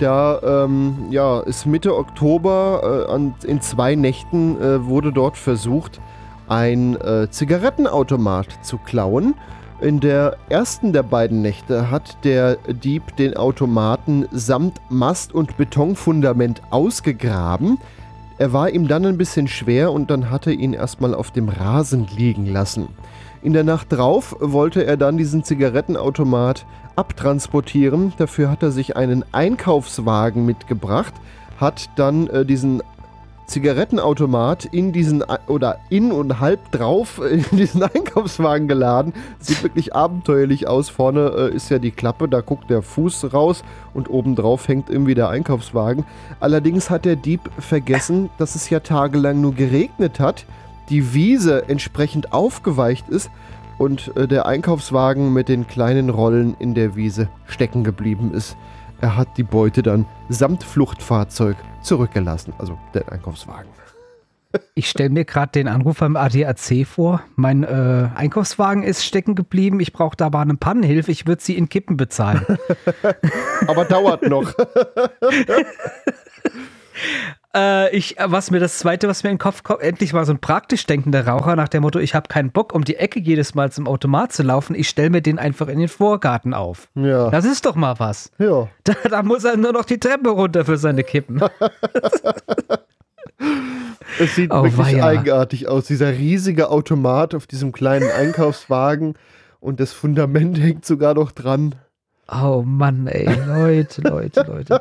da ähm, ja, ist Mitte Oktober äh, an, in zwei Nächten äh, wurde dort versucht, ein äh, Zigarettenautomat zu klauen. In der ersten der beiden Nächte hat der Dieb den Automaten samt Mast und Betonfundament ausgegraben. Er war ihm dann ein bisschen schwer und dann hat er ihn erstmal auf dem Rasen liegen lassen. In der Nacht drauf wollte er dann diesen Zigarettenautomat abtransportieren. Dafür hat er sich einen Einkaufswagen mitgebracht, hat dann äh, diesen Zigarettenautomat in diesen oder in und halb drauf in diesen Einkaufswagen geladen. Sieht wirklich abenteuerlich aus. Vorne äh, ist ja die Klappe, da guckt der Fuß raus und obendrauf hängt irgendwie der Einkaufswagen. Allerdings hat der Dieb vergessen, dass es ja tagelang nur geregnet hat die Wiese entsprechend aufgeweicht ist und äh, der Einkaufswagen mit den kleinen Rollen in der Wiese stecken geblieben ist. Er hat die Beute dann samt Fluchtfahrzeug zurückgelassen, also der Einkaufswagen. Ich stelle mir gerade den Anruf beim ADAC vor. Mein äh, Einkaufswagen ist stecken geblieben. Ich brauche da aber eine Pannenhilfe. Ich würde sie in Kippen bezahlen. Aber dauert noch. äh, ich, was mir das zweite, was mir in den Kopf kommt, endlich mal so ein praktisch denkender Raucher nach dem Motto, ich habe keinen Bock, um die Ecke jedes Mal zum Automat zu laufen. Ich stelle mir den einfach in den Vorgarten auf. Ja. Das ist doch mal was. ja. Da, da muss er nur noch die Treppe runter für seine Kippen. Es sieht Oh, wirklich weia. eigenartig aus. Dieser riesige Automat auf diesem kleinen Einkaufswagen und das Fundament hängt sogar noch dran. Oh Mann, ey, Leute, Leute, Leute.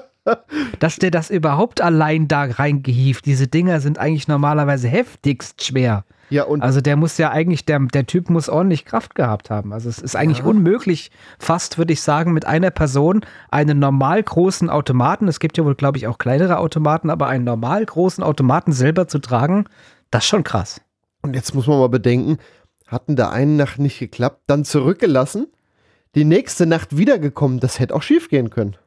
Dass der das überhaupt allein da reingehieft, diese Dinger sind eigentlich normalerweise heftigst schwer. Ja, und Also der muss ja eigentlich, der, der Typ muss ordentlich Kraft gehabt haben. Also es ist eigentlich unmöglich, fast würde ich sagen, mit einer Person einen normal großen Automaten, es gibt ja wohl, glaube ich, auch kleinere Automaten, aber einen normal großen Automaten selber zu tragen, das ist schon krass. Und jetzt muss man mal bedenken, hatten da eine Nacht nicht geklappt, dann zurückgelassen, die nächste Nacht wiedergekommen, das hätte auch schief gehen können.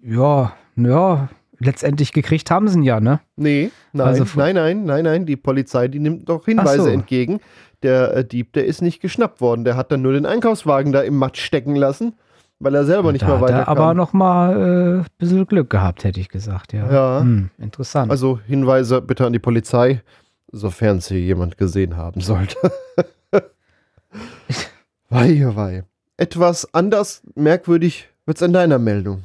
Ja, ja, letztendlich gekriegt haben sie ihn ja, ne? Nee, nein, Also nein, nein, nein, nein, die Polizei, die nimmt doch Hinweise so. entgegen. Der äh, Dieb, der ist nicht geschnappt worden, der hat dann nur den Einkaufswagen da im Matsch stecken lassen, weil er selber nicht da mehr er weiterkam. aber noch mal äh, ein bisschen Glück gehabt, hätte ich gesagt, ja. Ja. Hm, interessant. Also Hinweise bitte an die Polizei, sofern sie jemand gesehen haben sollte. wei, wei. Etwas anders merkwürdig wird's in deiner Meldung.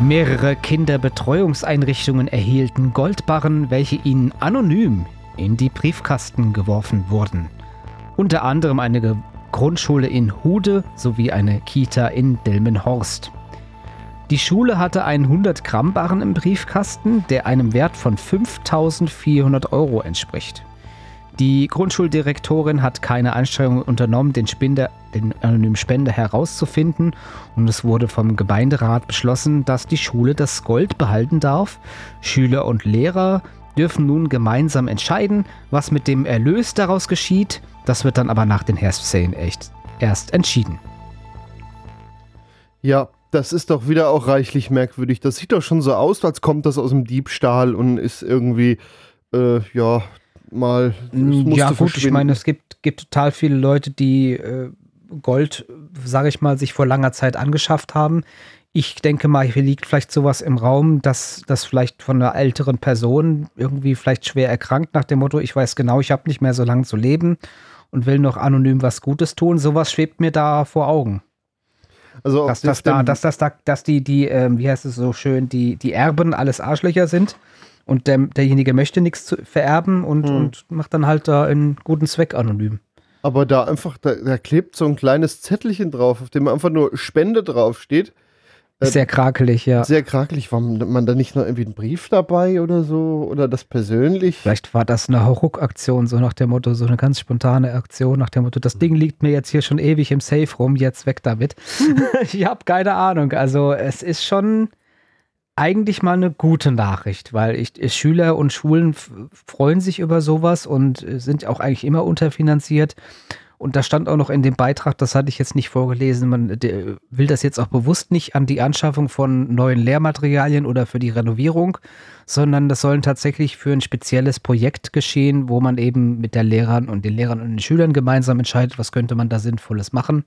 Mehrere Kinderbetreuungseinrichtungen erhielten Goldbarren, welche ihnen anonym in die Briefkasten geworfen wurden. Unter anderem eine Grundschule in Hude sowie eine Kita in Delmenhorst. Die Schule hatte einen 100-Gramm-Barren im Briefkasten, der einem Wert von 5400 Euro entspricht. Die Grundschuldirektorin hat keine Anstrengungen unternommen, den, Spender, den anonymen Spender herauszufinden und es wurde vom Gemeinderat beschlossen, dass die Schule das Gold behalten darf. Schüler und Lehrer dürfen nun gemeinsam entscheiden, was mit dem Erlös daraus geschieht. Das wird dann aber nach den Herbstferien echt erst entschieden. Ja, das ist doch wieder auch reichlich merkwürdig. Das sieht doch schon so aus, als kommt das aus dem Diebstahl und ist irgendwie, äh, ja, mal. Mm, Ja gut, ich meine, es gibt, gibt total viele Leute, die äh, Gold, sage ich mal, sich vor langer Zeit angeschafft haben. Ich denke mal, hier liegt vielleicht sowas im Raum, dass das vielleicht von einer älteren Person irgendwie vielleicht schwer erkrankt nach dem Motto, ich weiß genau, ich habe nicht mehr so lange zu leben und will noch anonym was Gutes tun. Sowas schwebt mir da vor Augen. Also Dass das da, dass das da, dass die, die, ähm, wie heißt es so schön, die, die Erben alles Arschlöcher sind und der, derjenige möchte nichts zu vererben und, Hm. und macht dann halt da einen guten Zweck anonym. Aber da einfach, da, da klebt so ein kleines Zettelchen drauf, auf dem einfach nur Spende draufsteht. Ist sehr krakelig, ja. Sehr krakelig. War man da nicht noch irgendwie einen Brief dabei oder so? Oder das persönlich? Vielleicht war das eine Hauruck-Aktion, so nach dem Motto, so eine ganz spontane Aktion, nach dem Motto, das Ding liegt mir jetzt hier schon ewig im Safe rum, jetzt weg damit. ich habe keine Ahnung. Also es ist schon eigentlich mal eine gute Nachricht, weil ich, Schüler und Schulen freuen sich über sowas und äh, sind auch eigentlich immer unterfinanziert. Und da stand auch noch in dem Beitrag, das hatte ich jetzt nicht vorgelesen, man der will das jetzt auch bewusst nicht an die Anschaffung von neuen Lehrmaterialien oder für die Renovierung, sondern das sollen tatsächlich für ein spezielles Projekt geschehen, wo man eben mit der Lehrern und den Lehrern und den Schülern gemeinsam entscheidet, was könnte man da Sinnvolles machen.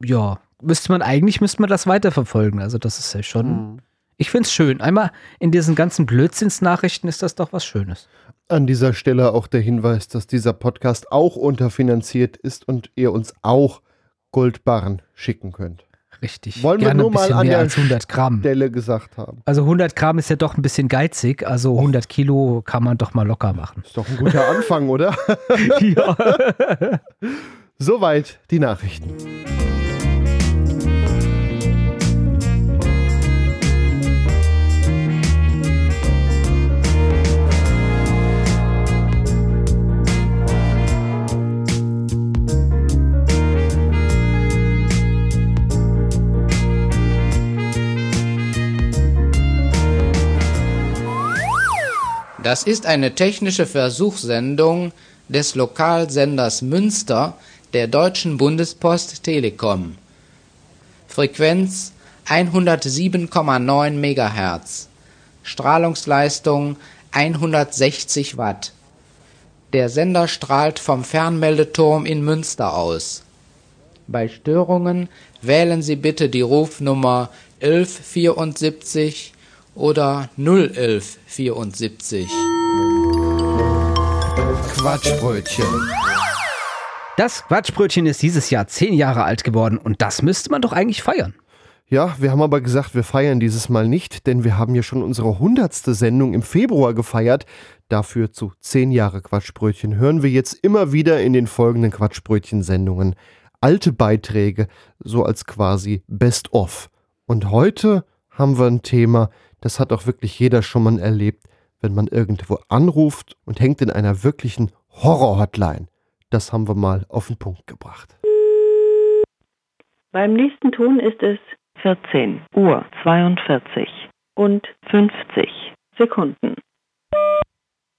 Ja, müsste man eigentlich, müsste man das weiterverfolgen. Also das ist ja schon, Hm. Ich finde es schön. Einmal in diesen ganzen Blödsinnsnachrichten ist das doch was Schönes. An dieser Stelle auch der Hinweis, dass dieser Podcast auch unterfinanziert ist und ihr uns auch Goldbarren schicken könnt. Richtig. Wollen wir nur ein mal an mehr der als 100 Gramm. Stelle gesagt haben. Also 100 Gramm ist ja doch ein bisschen geizig, also 100 Kilo kann man doch mal locker machen. Ist doch ein guter Anfang, oder? ja. Soweit die Nachrichten. Das ist eine technische Versuchssendung des Lokalsenders Münster der Deutschen Bundespost Telekom. Frequenz 107,9 MHz. Strahlungsleistung 160 Watt. Der Sender strahlt vom Fernmeldeturm in Münster aus. Bei Störungen wählen Sie bitte die Rufnummer 1174 oder 01174. Quatschbrötchen. Das Quatschbrötchen ist dieses Jahr zehn Jahre alt geworden und das müsste man doch eigentlich feiern. Ja, wir haben aber gesagt, wir feiern dieses Mal nicht, denn wir haben ja schon unsere hundertste Sendung im Februar gefeiert. Dafür zu zehn Jahre Quatschbrötchen hören wir jetzt immer wieder in den folgenden Quatschbrötchen-Sendungen alte Beiträge, so als quasi Best-of. Und heute haben wir ein Thema, das hat auch wirklich jeder schon mal erlebt, wenn man irgendwo anruft und hängt in einer wirklichen Horror-Hotline. Das haben wir mal auf den Punkt gebracht. Beim nächsten Ton ist es 14 Uhr 42 und 50 Sekunden.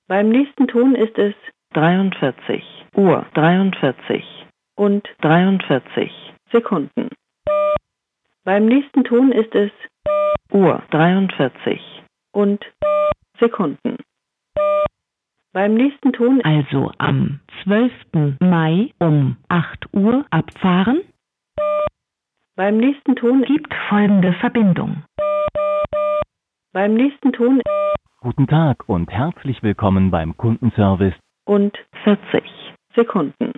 Beim nächsten Ton ist es 43 Uhr 43 und 43 Sekunden. Beim nächsten Ton ist es Uhr 43 und Sekunden. Beim nächsten Ton Also am 12. Mai um 8 Uhr abfahren. Beim nächsten Ton gibt folgende Verbindung. Beim nächsten Ton Guten Tag und herzlich willkommen beim Kundenservice und 40 Sekunden.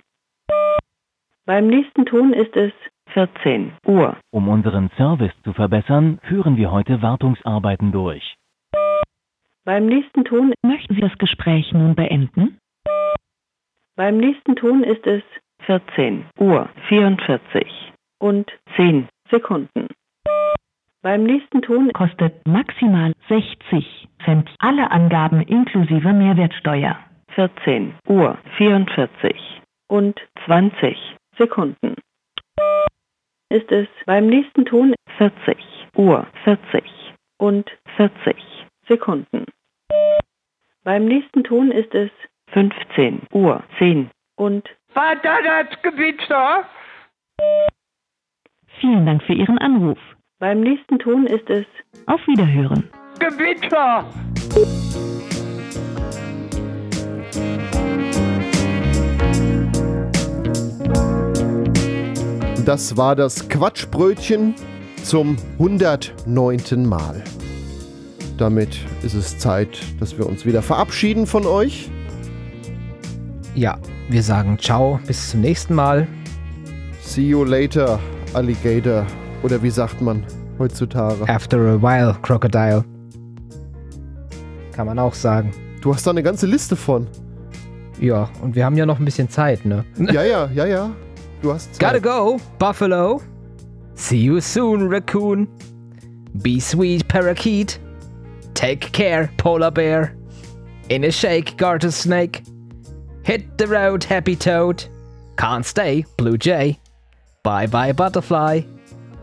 Beim nächsten Ton ist es 14 Uhr. Um unseren Service zu verbessern, führen wir heute Wartungsarbeiten durch. Beim nächsten Ton möchten Sie das Gespräch nun beenden? Beim nächsten Ton ist es 14 Uhr 44 und 10 Sekunden. Beim nächsten Ton kostet maximal 60 Cent. Alle Angaben inklusive Mehrwertsteuer. 14 Uhr 44 und 20 Sekunden. Ist es beim nächsten Ton 40 Uhr 40 und 40 Sekunden. Beim nächsten Ton ist es 15 Uhr 10 und? Vielen Dank für Ihren Anruf. Beim nächsten Ton ist es Auf Wiederhören. Gewitter! Das war das Quatschbrötchen zum 109. Mal. Damit ist es Zeit, dass wir uns wieder verabschieden von euch. Ja, wir sagen ciao, bis zum nächsten Mal. See you later, Alligator. Oder wie sagt man heutzutage? After a while, Crocodile. Kann man auch sagen. Du hast da eine ganze Liste von. Ja, und wir haben ja noch ein bisschen Zeit, ne? Ja, ja, ja, ja. Du hast Gotta go, Buffalo. See you soon, Raccoon. Be sweet, Parakeet. Take care, Polar Bear. In a shake, Garter Snake. Hit the road, Happy Toad. Can't stay, Blue Jay. Bye bye, Butterfly.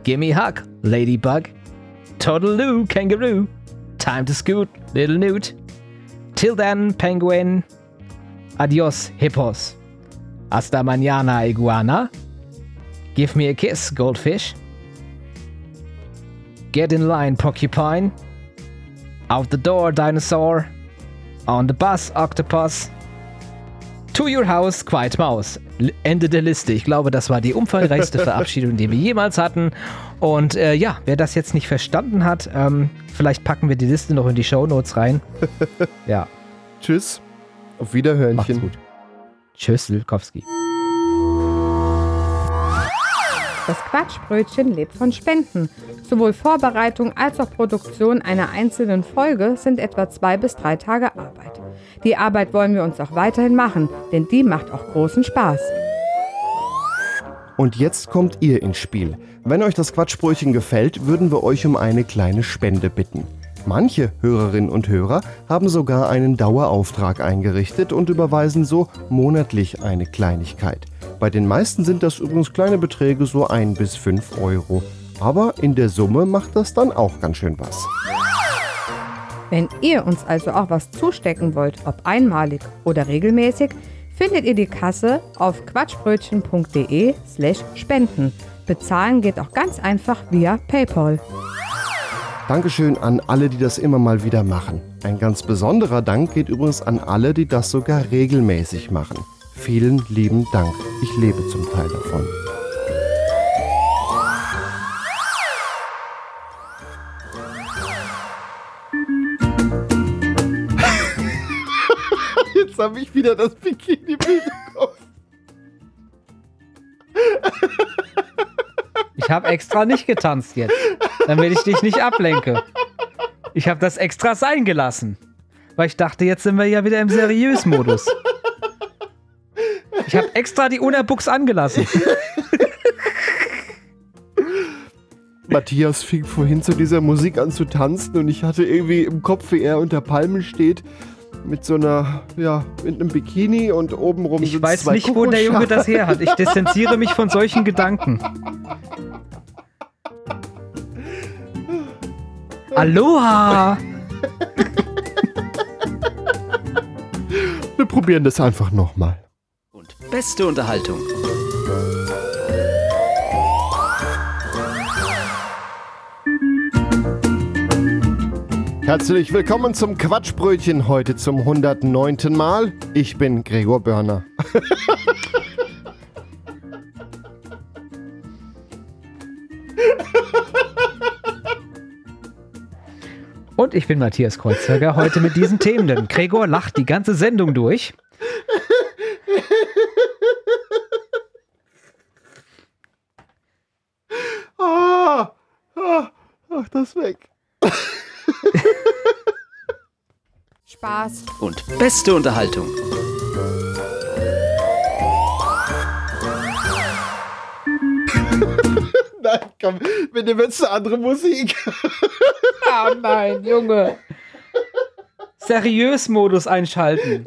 Gimme hug, Ladybug. Toddaloo, Kangaroo. Time to scoot, little newt. Till then, Penguin. Adios, Hippos. Hasta mañana, Iguana. Give me a kiss, Goldfish. Get in line, Porcupine. Out the door, Dinosaur. On the bus, Octopus. To your house, Quiet Mouse. Ende der Liste. Ich glaube, das war die umfangreichste Verabschiedung, die wir jemals hatten. Und äh, ja, wer das jetzt nicht verstanden hat, ähm, vielleicht packen wir die Liste noch in die Shownotes rein. ja. Tschüss. Auf Wiederhörnchen. Macht's gut. Tschüss, Wilkowski. Das Quatschbrötchen lebt von Spenden. Sowohl Vorbereitung als auch Produktion einer einzelnen Folge sind etwa zwei bis drei Tage Arbeit. Die Arbeit wollen wir uns auch weiterhin machen, denn die macht auch großen Spaß. Und jetzt kommt ihr ins Spiel. Wenn euch das Quatschbrötchen gefällt, würden wir euch um eine kleine Spende bitten. Manche Hörerinnen und Hörer haben sogar einen Dauerauftrag eingerichtet und überweisen so monatlich eine Kleinigkeit. Bei den meisten sind das übrigens kleine Beträge, so 1 bis 5 Euro. Aber in der Summe macht das dann auch ganz schön was. Wenn ihr uns also auch was zustecken wollt, ob einmalig oder regelmäßig, findet ihr die Kasse auf quatschbrötchen.de slash spenden. Bezahlen geht auch ganz einfach via PayPal. Dankeschön an alle, die das immer mal wieder machen. Ein ganz besonderer Dank geht übrigens an alle, die das sogar regelmäßig machen. Vielen lieben Dank. Ich lebe zum Teil davon. Jetzt habe ich wieder das Bikini-Bild im Kopf. Ich habe extra nicht getanzt jetzt, damit ich dich nicht ablenke. Ich habe das extra sein gelassen, weil ich dachte, jetzt sind wir ja wieder im Seriös-Modus. Ich habe extra die Unabuchs angelassen. Matthias fing vorhin zu dieser Musik an zu tanzen und ich hatte irgendwie im Kopf, wie er unter Palmen steht, mit so einer, ja, mit einem Bikini und obenrum Ich weiß zwei nicht, wo der Junge das her hat. Ich distanziere mich von solchen Gedanken. Aloha! Wir probieren das einfach nochmal. Beste Unterhaltung. Herzlich willkommen zum Quatschbrötchen heute zum 109. Mal. Ich bin Gregor Börner. Und ich bin Matthias Kreuzzberger, heute mit diesen Themen, denn Gregor lacht die ganze Sendung durch. Ah, ah, ach, das weg. Spaß. Und beste Unterhaltung. Nein, komm, bitte willst du andere Musik. Ah nein, Junge. Seriös-Modus einschalten.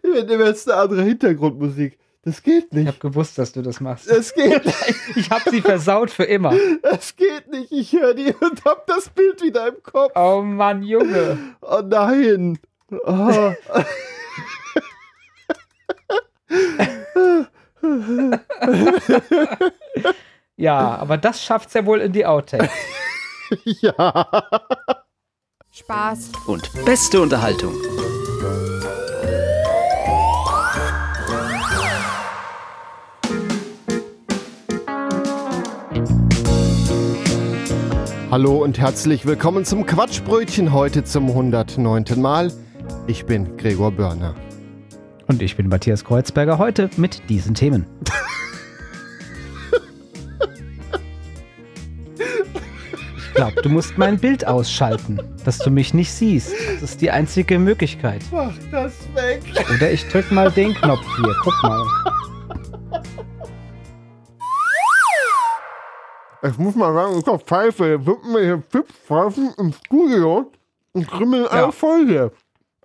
Bitte willst du andere Hintergrundmusik. Das geht Ich nicht. habe gewusst, dass du das machst. Das geht nicht. Ich habe sie versaut für immer. Das geht nicht. Ich höre die und hab das Bild wieder im Kopf. Oh Mann, Junge. Oh nein. Oh. Ja, aber das schafft's ja wohl in die Outtakes. ja. Spaß. Und beste Unterhaltung. Hallo und herzlich willkommen zum Quatschbrötchen heute zum 109. Mal. Ich bin Gregor Börner. Und ich bin Matthias Kreuzberger, heute mit diesen Themen. Ich glaube, du musst mein Bild ausschalten, dass du mich nicht siehst. Das ist die einzige Möglichkeit. Mach das weg. Oder ich drück mal den Knopf hier. Guck mal. Ich muss mal sagen, ich hab Pfeife. Wird mir hier Pfiff-Pfeifen im Studio und krümmeln Ja. voll hier.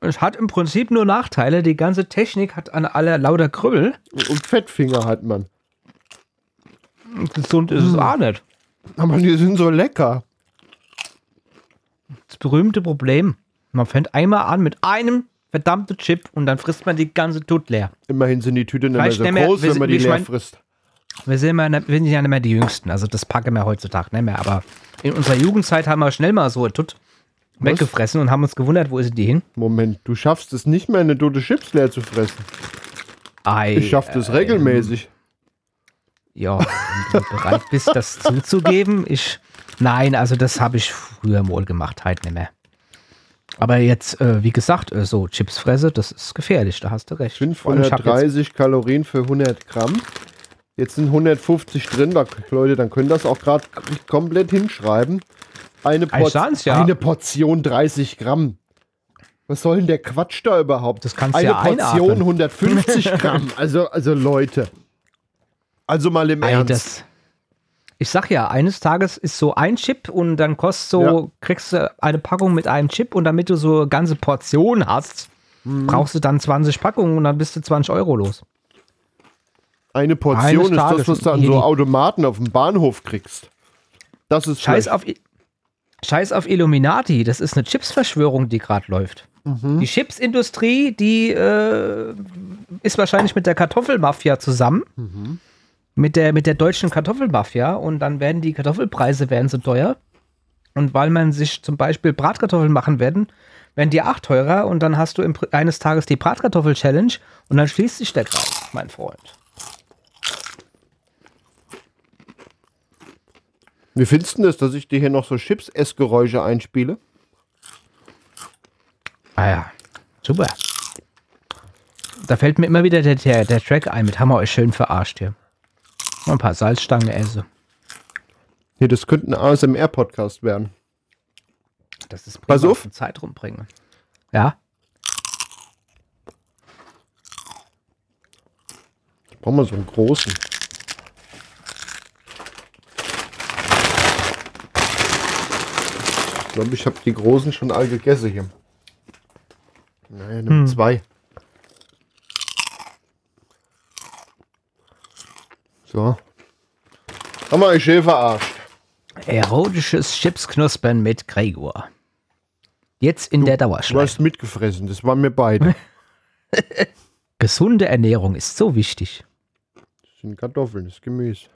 Es hat im Prinzip nur Nachteile. Die ganze Technik hat an aller lauter Krümmel. Und Fettfinger hat man. Gesund ist es auch nicht. Aber die sind so lecker. Das berühmte Problem. Man fängt einmal an mit einem verdammten Chip und dann frisst man die ganze Tut leer. Immerhin sind die Tüten nicht mehr Vielleicht so mehr- groß, wir wenn man sind- die leer mein- frisst. Wir sind, ja nicht- wir sind ja nicht mehr die Jüngsten, also das packen wir heutzutage nicht mehr. Aber in unserer Jugendzeit haben wir schnell mal so ein Tut weggefressen und haben uns gewundert, wo ist die hin? Moment, du schaffst es nicht mehr, eine tote Chips leer zu fressen. Ei, Ich schaff das äh, regelmäßig. Ja, wenn du bereit bist, das zuzugeben, ich. Nein, also das habe ich früher mal gemacht, halt nicht mehr. Aber jetzt, äh, wie gesagt, äh, so Chips fresse, das ist gefährlich, da hast du recht. Vor allem, ich hab jetzt- 530 Kalorien für 100 Gramm. Jetzt sind 150 drin, da, Leute, dann können das auch gerade komplett hinschreiben. Eine, sahen's ja. eine Portion 30 Gramm. Was soll denn der Quatsch da überhaupt? Das kannst du eine ja Portion einatmen. 150 Gramm. Also, also Leute. Also mal im Ei, Ernst. das, ich sag ja, eines Tages ist so ein Chip und dann kostet so, Ja. kriegst du eine Packung mit einem Chip und damit du so ganze Portionen hast, Mhm. brauchst du dann 20 Packungen und dann bist du 20 Euro los. Eine Portion Eines ist das, Tages was du an so Automaten auf dem Bahnhof kriegst. Das ist Scheiß schlecht. auf, Scheiß auf Illuminati, das ist eine Chips-Verschwörung, die gerade läuft. Die Chipsindustrie, die äh, ist wahrscheinlich mit der Kartoffelmafia zusammen. Mit der, mit der deutschen Kartoffelmafia. Und dann werden die Kartoffelpreise werden so teuer. Und weil man sich zum Beispiel Bratkartoffeln machen werden, werden die auch teurer. Und dann hast du eines Tages die Bratkartoffel-Challenge. Und dann schließt sich der Kreis, mein Freund. Wie findest du das, dass ich dir hier noch so Chips-Essgeräusche einspiele? Ah ja, super. Da fällt mir immer wieder der, der, der Track ein mit Hammer euch schön verarscht hier. Mal ein paar Salzstangen esse. Hier, das könnte ein ASMR-Podcast werden. Das ist Pass auf. Zeit rumbringen. Ja, Brauchen wir so einen großen. Ich glaube, ich habe die großen schon all gegessen hier. Naja, nimm Hm. zwei. So. Haben wir euch schön verarscht. erotisches Chipsknuspern mit Gregor. Jetzt in der Du Dauerschleife. hast mitgefressen, das waren wir beide. Gesunde Ernährung ist so wichtig. Das sind Kartoffeln, das ist Gemüse.